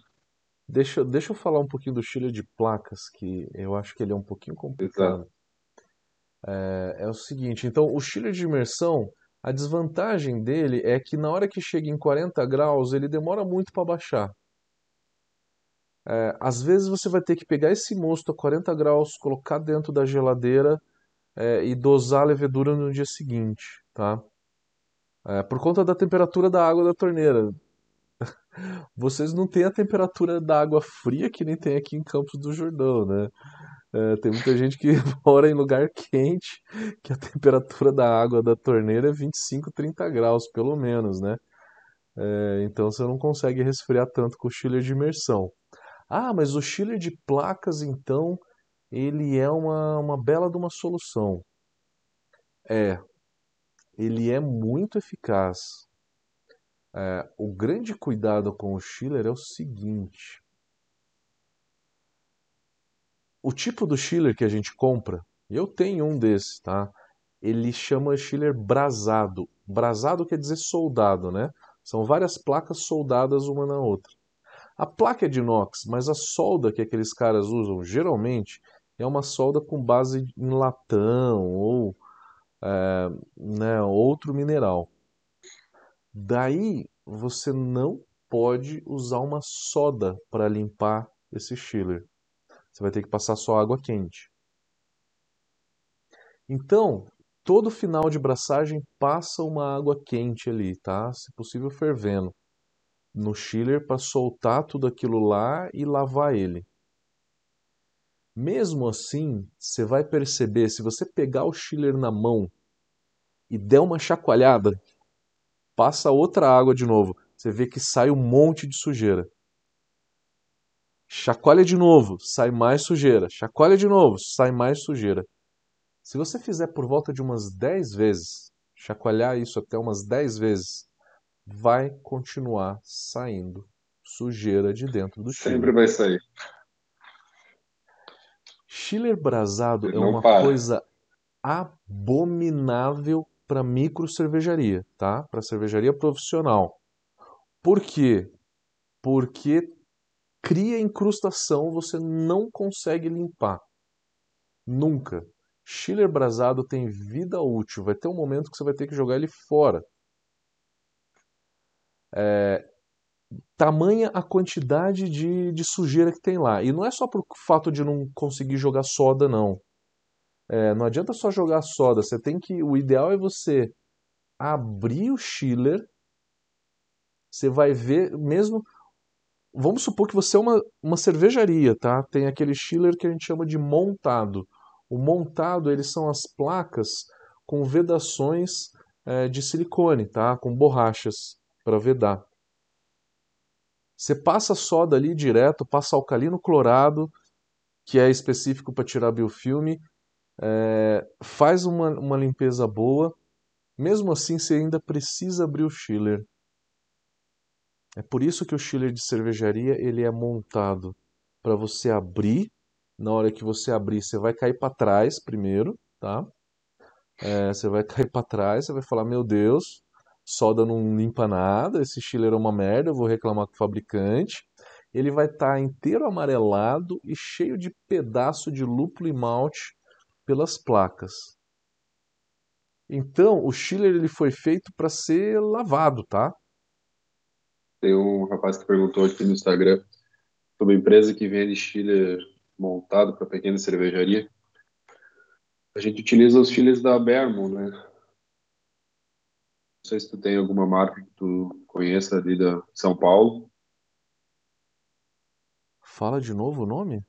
Deixa, deixa eu falar um pouquinho do chiller de placas, que eu acho que ele é um pouquinho complicado. É, é, o seguinte, então, o chiller de imersão, a desvantagem dele é que na hora que chega em 40 graus, ele demora muito para baixar. É, às vezes você vai ter que pegar esse mosto a 40 graus, colocar dentro da geladeira é, e dosar a levedura no dia seguinte, tá? É, por conta da temperatura da água da torneira. Vocês não têm a temperatura da água fria que nem tem aqui em Campos do Jordão, né? É, tem muita gente que mora em lugar quente, que a temperatura da água da torneira é 25, 30 graus, pelo menos, né? É, então você não consegue resfriar tanto com o chiller de imersão. Ah, mas o chiller de placas, então, ele é uma, uma bela de uma solução. É, ele é muito eficaz. É, o grande cuidado com o chiller é o seguinte: o tipo do chiller que a gente compra, eu tenho um desses, tá? Ele chama chiller brasado. Brasado quer dizer soldado, né? São várias placas soldadas uma na outra. A placa é de inox, mas a solda que aqueles caras usam geralmente é uma solda com base em latão ou é, né, outro mineral. Daí você não pode usar uma soda para limpar esse chiller. Você vai ter que passar só água quente. Então, todo final de braçagem passa uma água quente ali, tá? Se possível fervendo no chiller para soltar tudo aquilo lá e lavar ele. Mesmo assim, você vai perceber, se você pegar o chiller na mão e der uma chacoalhada, passa outra água de novo, você vê que sai um monte de sujeira. Chacoalha de novo, sai mais sujeira. Chacoalha de novo, sai mais sujeira. Se você fizer por volta de umas 10 vezes, chacoalhar isso até umas 10 vezes, vai continuar saindo sujeira de dentro do chiller. Sempre vai sair. Chiller brasado Ele é uma para. coisa abominável para micro cervejaria, tá? Para cervejaria profissional. Por quê? Porque cria incrustação, você não consegue limpar. Nunca. Chiller brasado tem vida útil. Vai ter um momento que você vai ter que jogar ele fora. É, tamanha a quantidade de, de sujeira que tem lá. E não é só por fato de não conseguir jogar soda, não. É, não adianta só jogar soda. Você tem que. O ideal é você abrir o chiller. Você vai ver, mesmo vamos supor que você é uma, uma cervejaria, tá? Tem aquele chiller que a gente chama de montado. O montado, eles são as placas com vedações é, de silicone, tá? Com borrachas para vedar. Você passa soda ali direto, passa alcalino clorado, que é específico para tirar biofilme, é, faz uma, uma limpeza boa. Mesmo assim, você ainda precisa abrir o chiller. É por isso que o chiller de cervejaria ele é montado para você abrir. Na hora que você abrir, você vai cair para trás primeiro, tá? É, você vai cair para trás, você vai falar: Meu Deus, soda não limpa nada, esse chiller é uma merda, eu vou reclamar com o fabricante. Ele vai estar tá inteiro amarelado e cheio de pedaço de lúpulo e malte pelas placas. Então, o chiller ele foi feito para ser lavado, tá? Tem um rapaz que perguntou aqui no Instagram sobre uma empresa que vende chiller montado para pequena cervejaria. A gente utiliza os chillers da Bermo, né? Não sei se tu tem alguma marca que tu conheça ali da São Paulo. Fala de novo o nome?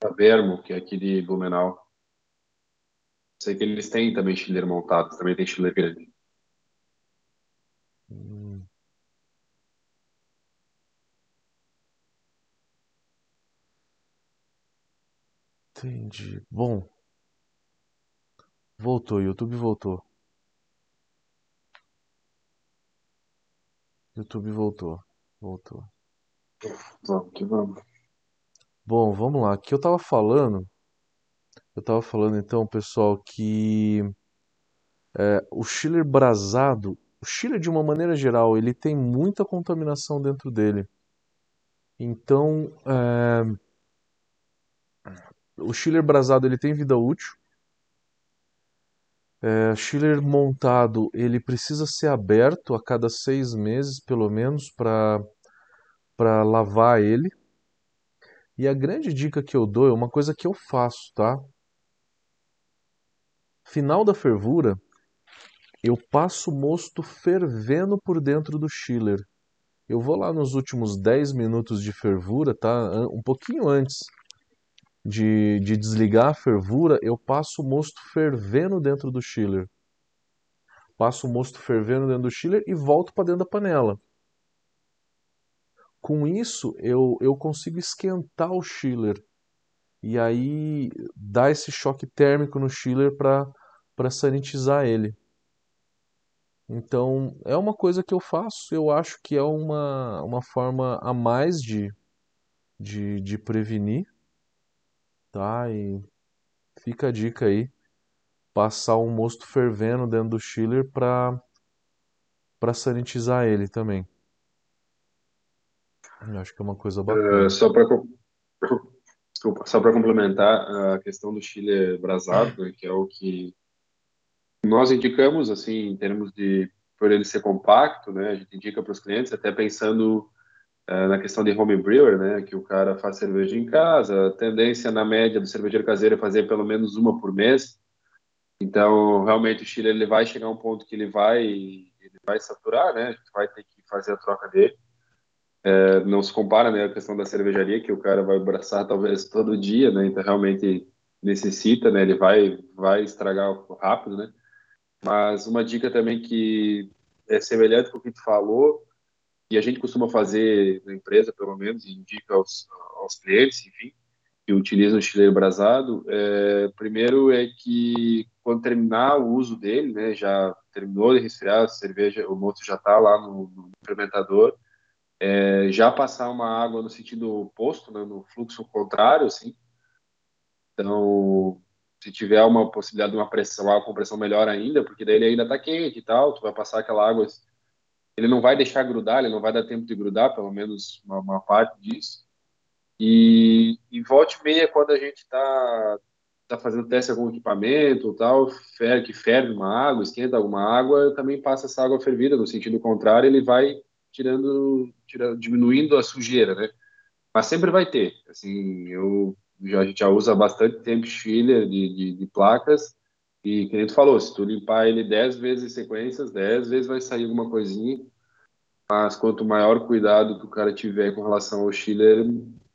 A Bermo, que é aqui de Blumenau. Sei que eles têm também chiller montado, também tem chiller grande. Hum. Entendi. Bom, voltou, YouTube voltou. YouTube voltou. Voltou. Vamos que vamos. Bom, vamos lá. Que eu tava falando? Eu tava falando então, pessoal, que é, o chiller brasado, o chiller de uma maneira geral, ele tem muita contaminação dentro dele. Então, é, o chiller brasado ele tem vida útil. É, chiller montado ele precisa ser aberto a cada seis meses, pelo menos, para para lavar ele. E a grande dica que eu dou é uma coisa que eu faço, tá? Final da fervura, eu passo o mosto fervendo por dentro do chiller. Eu vou lá nos últimos 10 minutos de fervura, tá? Um pouquinho antes de, de desligar a fervura, eu passo o mosto fervendo dentro do chiller. Passo o mosto fervendo dentro do chiller e volto para dentro da panela. Com isso, eu, eu consigo esquentar o chiller e aí dá esse choque térmico no chiller para sanitizar ele. Então, é uma coisa que eu faço, eu acho que é uma, uma forma a mais de, de, de prevenir, tá? E fica a dica aí, passar um mosto fervendo dentro do chiller para sanitizar ele também. Eu acho que é uma coisa bacana. Uh, só para Desculpa, só para complementar a questão do Chile brasado, né, que é o que nós indicamos, assim, em termos de, por ele ser compacto, né, a gente indica para os clientes, até pensando uh, na questão de home brewer, né, que o cara faz cerveja em casa, a tendência na média do cervejeiro caseiro é fazer pelo menos uma por mês, então, realmente, o Chile ele vai chegar a um ponto que ele vai, ele vai saturar, né, a gente vai ter que fazer a troca dele, é, não se compara, né, a questão da cervejaria, que o cara vai abraçar talvez todo dia, né, então realmente necessita, né, ele vai, vai estragar rápido, né, mas uma dica também que é semelhante com o que tu falou, e a gente costuma fazer na empresa, pelo menos, e indica aos, aos clientes, enfim, que utilizam o chileiro brasado, é, primeiro é que quando terminar o uso dele, né, já terminou de resfriar a cerveja, o moço já está lá no, no fermentador, é, já passar uma água no sentido oposto, né, no fluxo contrário, assim. Então, se tiver uma possibilidade de uma pressão, água com pressão melhor ainda, porque daí ele ainda está quente e tal, tu vai passar aquela água, ele não vai deixar grudar, ele não vai dar tempo de grudar, pelo menos uma, uma parte disso. E, e volte meia, quando a gente está tá fazendo teste com equipamento tal, fer, que ferve uma água, esquenta alguma água, também passa essa água fervida, no sentido contrário, ele vai tirando, tirando, diminuindo a sujeira, né? Mas sempre vai ter. Assim, eu já, a gente já usa bastante tempo filler de, de, de, placas e, como tu falou, se tu limpar ele 10 vezes em sequências, 10 vezes vai sair alguma coisinha. Mas quanto maior cuidado que o cara tiver com relação ao chiller,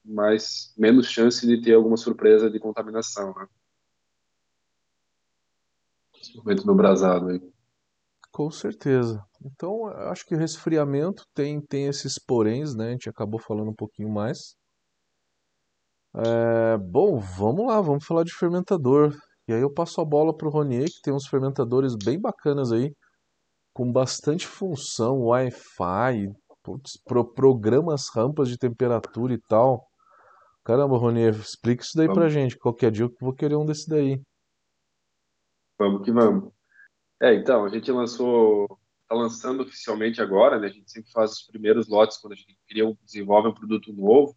mais menos chance de ter alguma surpresa de contaminação, né? Principalmente no brasado aí. Com certeza. Então, acho que o resfriamento tem, tem esses poréns, né? A gente acabou falando um pouquinho mais. É, bom, vamos lá, vamos falar de fermentador. E aí eu passo a bola para o Ronier, que tem uns fermentadores bem bacanas aí, com bastante função, Wi-Fi, pro, programas rampas de temperatura e tal. Caramba, Ronier, explica isso daí vamos. pra gente. Qualquer dia eu vou querer um desse daí. Vamos que vamos. É, então, a gente lançou, está lançando oficialmente agora, né? A gente sempre faz os primeiros lotes quando a gente cria, desenvolve um produto novo.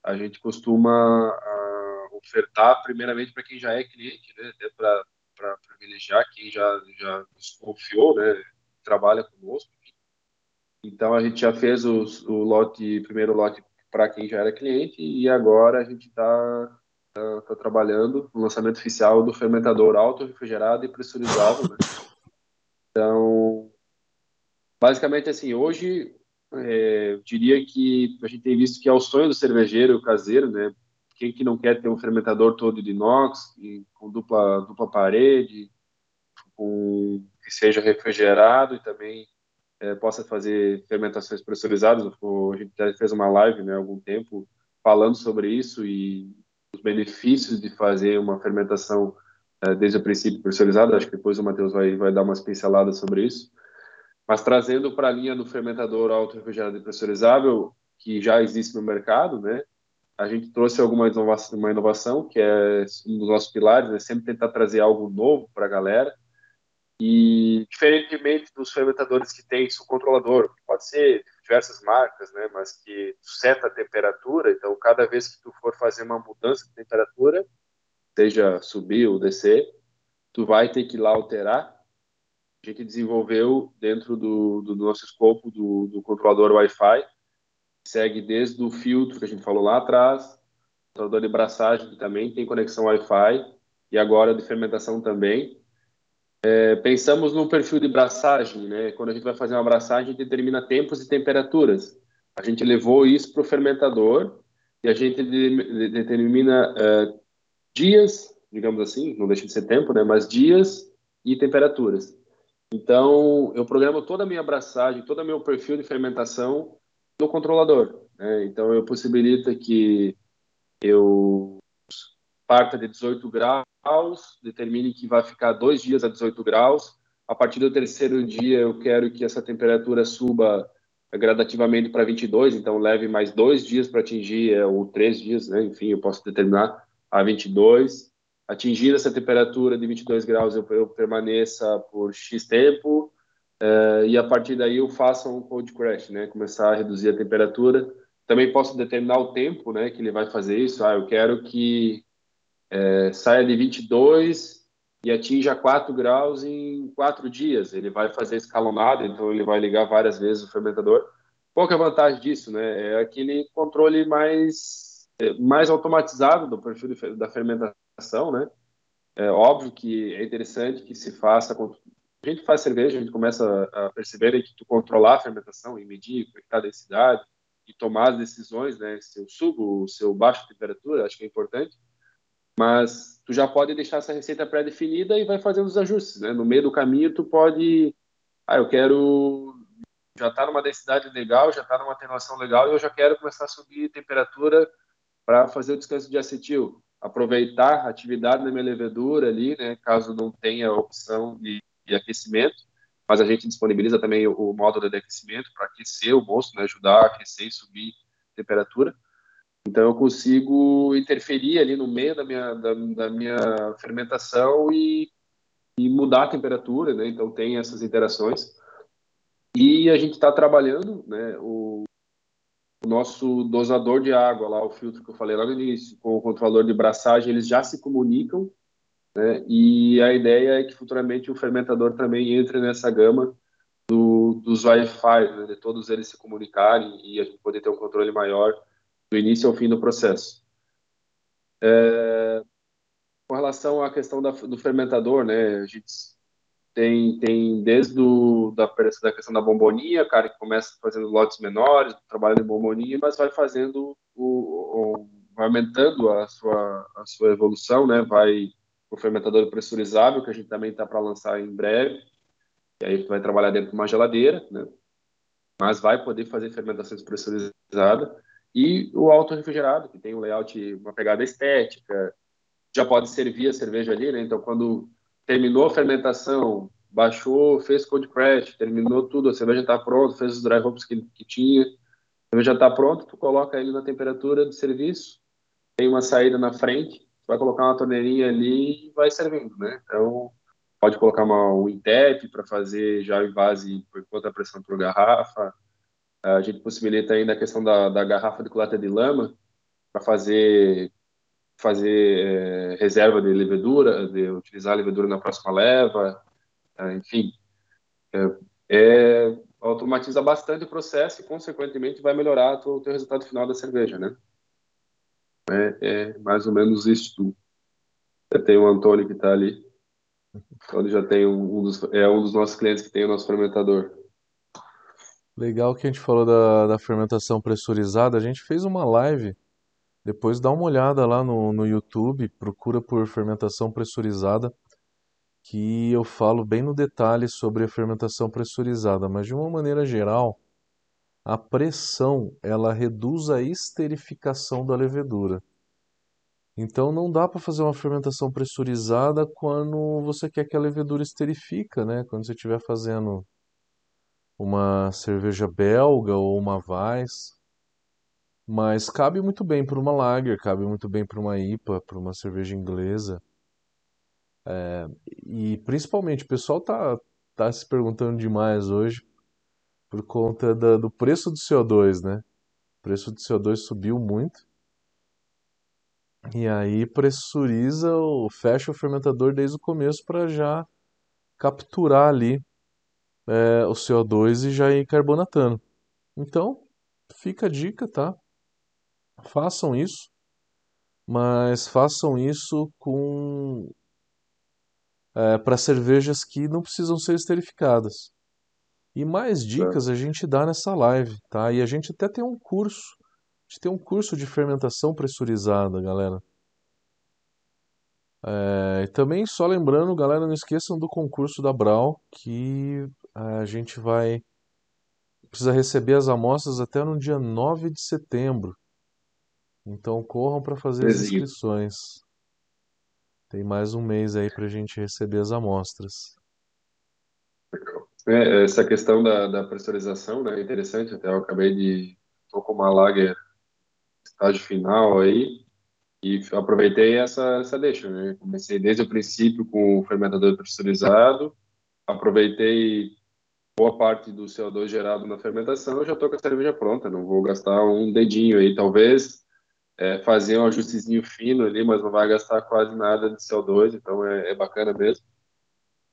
A gente costuma uh, ofertar primeiramente para quem já é cliente, né? Até para privilegiar quem já, já desconfiou, né? Trabalha conosco. Então, a gente já fez os, o lote, primeiro lote para quem já era cliente e agora a gente está tá, tá trabalhando no lançamento oficial do fermentador auto-refrigerado e pressurizável, né? Então, basicamente assim, hoje é, eu diria que a gente tem visto que é o sonho do cervejeiro caseiro, né? Quem que não quer ter um fermentador todo de inox, com dupla, dupla parede, com, que seja refrigerado e também é, possa fazer fermentações pressurizadas. A gente já fez uma live né, há algum tempo falando sobre isso e os benefícios de fazer uma fermentação desde o princípio pressurizado, acho que depois o Matheus vai, vai dar umas pinceladas sobre isso. Mas trazendo para a linha do fermentador auto-refrigerado e pressurizável, que já existe no mercado, né? A gente trouxe alguma inovação, uma inovação que é um dos nossos pilares, né? Sempre tentar trazer algo novo para a galera. E diferentemente dos fermentadores que tem isso controlador, pode ser diversas marcas, né? Mas que seta a temperatura. Então, cada vez que tu for fazer uma mudança de temperatura, seja subir ou descer, tu vai ter que ir lá alterar. A gente desenvolveu dentro do, do nosso escopo do, do controlador Wi-Fi, segue desde o filtro que a gente falou lá atrás, controlador de braçagem que também tem conexão Wi-Fi e agora de fermentação também. É, pensamos no perfil de braçagem, né? Quando a gente vai fazer uma braçagem, determina tempos e temperaturas. A gente levou isso para o fermentador e a gente determina uh, dias, digamos assim, não deixa de ser tempo, né? Mas dias e temperaturas. Então, eu programo toda a minha abraçagem, todo o meu perfil de fermentação no controlador. Né? Então, eu possibilito que eu parta de 18 graus, determine que vai ficar dois dias a 18 graus. A partir do terceiro dia, eu quero que essa temperatura suba gradativamente para 22, então leve mais dois dias para atingir, é, ou três dias, né? enfim, eu posso determinar a 22. Atingir essa temperatura de 22 graus, eu, eu permaneça por X tempo, uh, e a partir daí eu faça um cold crash, né? começar a reduzir a temperatura. Também posso determinar o tempo né, que ele vai fazer isso. Ah, eu quero que é, saia de 22 e atinja 4 graus em 4 dias. Ele vai fazer escalonado, então ele vai ligar várias vezes o fermentador. Qual que é a vantagem disso? Né? É aquele controle mais, mais automatizado do perfil de, da fermentação. Né? É óbvio que é interessante que se faça. A gente faz cerveja, a gente começa a perceber que tu controlar a fermentação e medir a densidade e tomar as decisões, né? Se eu subo, se eu baixo temperatura, acho que é importante mas tu já pode deixar essa receita pré-definida e vai fazendo os ajustes, né? No meio do caminho tu pode, ah, eu quero já está numa densidade legal, já está numa atenuação legal e eu já quero começar a subir temperatura para fazer o descanso de acetil, aproveitar a atividade da minha levedura ali, né? Caso não tenha opção de, de aquecimento, mas a gente disponibiliza também o, o módulo de aquecimento para aquecer o moço, né? Ajudar a aquecer e subir temperatura. Então eu consigo interferir ali no meio da minha, da, da minha fermentação e, e, mudar a temperatura, né? Então tem essas interações. E a gente está trabalhando, né? O, o, nosso dosador de água lá, o filtro que eu falei lá no início, com o controlador de braçagem, eles já se comunicam, né? E a ideia é que futuramente o fermentador também entre nessa gama do, dos Wi-Fi, né? de todos eles se comunicarem e a gente poder ter um controle maior do início ao fim do processo. É, com relação à questão da, do fermentador, né, a gente tem, tem desde do, da, da questão da bomboninha, cara que começa fazendo lotes menores, trabalhando em bomboninha, mas vai fazendo o, o vai aumentando a sua, a sua evolução, né, vai o fermentador pressurizável, que a gente também está para lançar em breve, e aí vai trabalhar dentro de uma geladeira, né, mas vai poder fazer fermentações pressurizadas, e o auto-refrigerado, que tem um layout, uma pegada estética, já pode servir a cerveja ali, né? Então, quando terminou a fermentação, baixou, fez cold crash, terminou tudo, a cerveja está pronta, fez os dry hops que, que tinha, a cerveja está pronta, tu coloca ele na temperatura de serviço, tem uma saída na frente, vai colocar uma torneirinha ali e vai servindo, né? Então, pode colocar uma, um INTEP para fazer já em base por conta pressão por garrafa, a gente possibilita ainda a questão da, da garrafa de coleta de lama para fazer fazer é, reserva de levedura, de utilizar a levedura na próxima leva, é, enfim, é, é, automatiza bastante o processo e, consequentemente, vai melhorar o teu resultado final da cerveja, né? É, é mais ou menos isso. Já tem o Antônio que está ali. Então, já tem um, um, dos, é um dos nossos clientes que tem o nosso fermentador. Legal que a gente falou da, da fermentação pressurizada. A gente fez uma live. Depois dá uma olhada lá no, no YouTube, procura por fermentação pressurizada, que eu falo bem no detalhe sobre a fermentação pressurizada. Mas de uma maneira geral, a pressão ela reduz a esterificação da levedura. Então não dá para fazer uma fermentação pressurizada quando você quer que a levedura esterifica, né? Quando você estiver fazendo uma cerveja belga ou uma Weiss, mas cabe muito bem para uma lager, cabe muito bem para uma IPA, para uma cerveja inglesa. É, e principalmente o pessoal tá, tá se perguntando demais hoje por conta da, do preço do CO2, né? O preço do CO2 subiu muito. E aí pressuriza, fecha o fermentador desde o começo para já capturar ali é, o CO2 e já ir carbonatando. Então, fica a dica, tá? Façam isso, mas façam isso com é, para cervejas que não precisam ser esterificadas. E mais dicas a gente dá nessa live, tá? E a gente até tem um curso. A gente tem um curso de fermentação pressurizada, galera. É, e também só lembrando, galera, não esqueçam do concurso da Brau, que a gente vai precisa receber as amostras até no dia 9 de setembro. Então corram para fazer as inscrições. Tem mais um mês aí para a gente receber as amostras. É, essa questão da, da pressurização, né, é interessante, até eu acabei de... Tô com uma lager estágio final aí, e aproveitei essa, essa deixa, né? Comecei desde o princípio com o fermentador pressurizado, aproveitei boa parte do CO2 gerado na fermentação, eu já estou com a cerveja pronta, não vou gastar um dedinho aí, talvez é, fazer um ajustezinho fino ali, mas não vai gastar quase nada de CO2, então é, é bacana mesmo.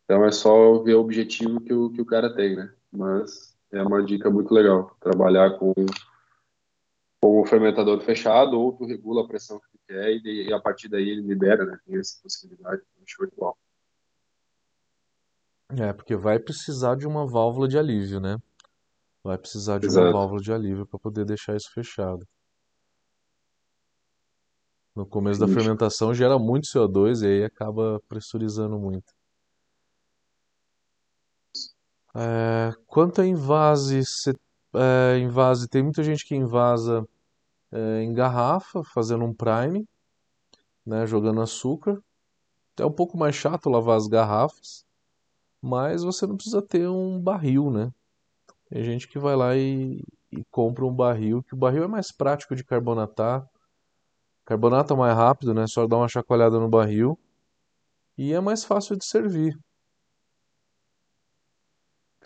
Então é só ver o objetivo que o, que o cara tem, né? Mas é uma dica muito legal, trabalhar com com o fermentador fechado, ou tu regula a pressão que tu quer e, e a partir daí ele libera, né? Tem essa possibilidade, show de bola. É, porque vai precisar de uma válvula de alívio, né? Vai precisar de uma Exato. válvula de alívio para poder deixar isso fechado. No começo da fermentação gera muito CO2 e aí acaba pressurizando muito. É, quanto a invase, cê- é, invase, tem muita gente que invasa é, em garrafa, fazendo um prime, né, jogando açúcar. É um pouco mais chato lavar as garrafas, mas você não precisa ter um barril, né? Tem gente que vai lá e, e compra um barril, que o barril é mais prático de carbonatar. Carbonata mais rápido, né? Só dar uma chacoalhada no barril e é mais fácil de servir.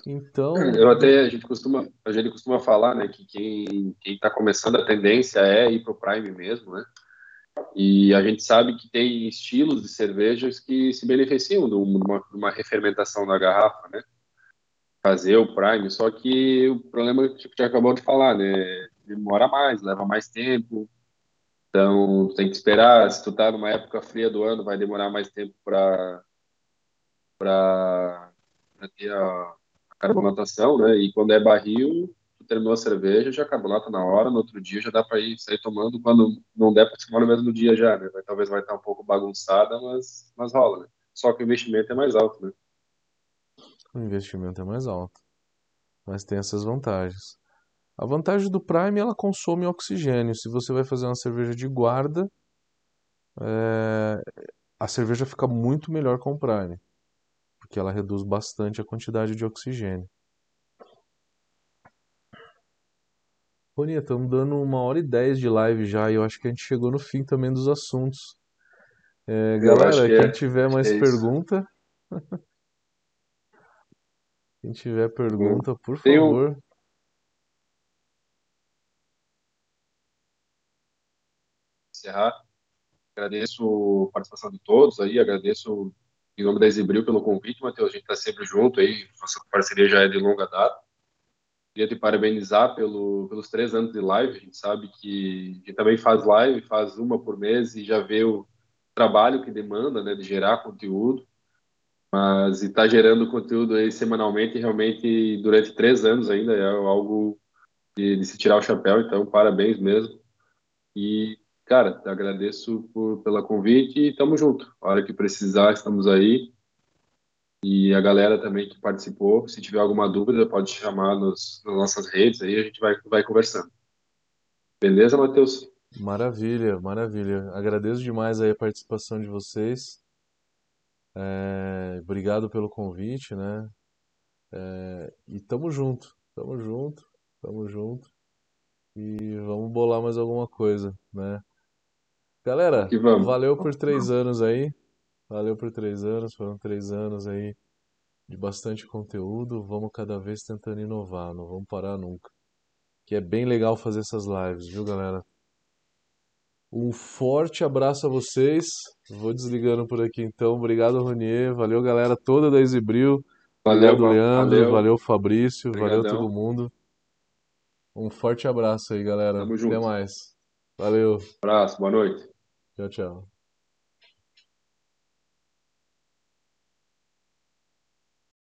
Então, Eu até, a gente costuma, a gente costuma falar, né, que quem, quem tá começando a tendência é ir pro Prime mesmo, né? E a gente sabe que tem estilos de cervejas que se beneficiam de uma, de uma refermentação da garrafa, né? Fazer o Prime, só que o problema que a gente acabou de falar, né? Demora mais, leva mais tempo, então tem que esperar. Se tu tá numa época fria do ano, vai demorar mais tempo para para ter a, a carbonatação, né? E quando é barril, tu terminou a cerveja, já carbonata na hora, no outro dia já dá para ir sair tomando, quando não der para tomar no mesmo dia já, né? Vai, talvez vai estar um pouco bagunçada, mas, mas rola, né? Só que o investimento é mais alto, né? o investimento é mais alto, mas tem essas vantagens. A vantagem do Prime, ela consome oxigênio. Se você vai fazer uma cerveja de guarda, é, a cerveja fica muito melhor com o Prime, porque ela reduz bastante a quantidade de oxigênio. Boninha, estamos dando uma hora e dez de live já e eu acho que a gente chegou no fim também dos assuntos. É, galera, que quem é, tiver mais é pergunta, quem tiver pergunta, por tem um, encerrar. Agradeço a participação de todos aí, agradeço em nome da Exibril pelo convite, Matheus. A gente está sempre junto aí, nossa parceria já é de longa data. Queria te parabenizar pelo, pelos três anos de live. A gente sabe que a gente também faz live, faz uma por mês e já vê o trabalho que demanda, né, de gerar conteúdo. Mas estar tá gerando conteúdo aí semanalmente, realmente durante três anos ainda é algo de, de se tirar o chapéu. Então, parabéns mesmo. E, cara, agradeço por, pela convite e tamo junto. A hora que precisar, estamos aí. E a galera também que participou, se tiver alguma dúvida, pode chamar nos, nas nossas redes aí, a gente vai, vai conversando. Beleza, Matheus? Maravilha, maravilha. Agradeço demais aí a participação de vocês. É, obrigado pelo convite, né? É, e tamo junto, tamo junto, tamo junto. E vamos bolar mais alguma coisa, né? Galera, valeu por três anos aí. Valeu por três anos. Foram três anos aí de bastante conteúdo. Vamos cada vez tentando inovar, não vamos parar nunca. Que é bem legal fazer essas lives, viu, galera? Um forte abraço a vocês. Vou desligando por aqui então. Obrigado, Ronier. Valeu, galera toda da Exibril. Valeu, Obrigado. Leandro. Valeu. Valeu, Fabrício. Valeu todo Obrigadão. mundo. Um forte abraço aí, galera. Tamo Até junto. mais. Valeu. Abraço, boa noite. 就这样。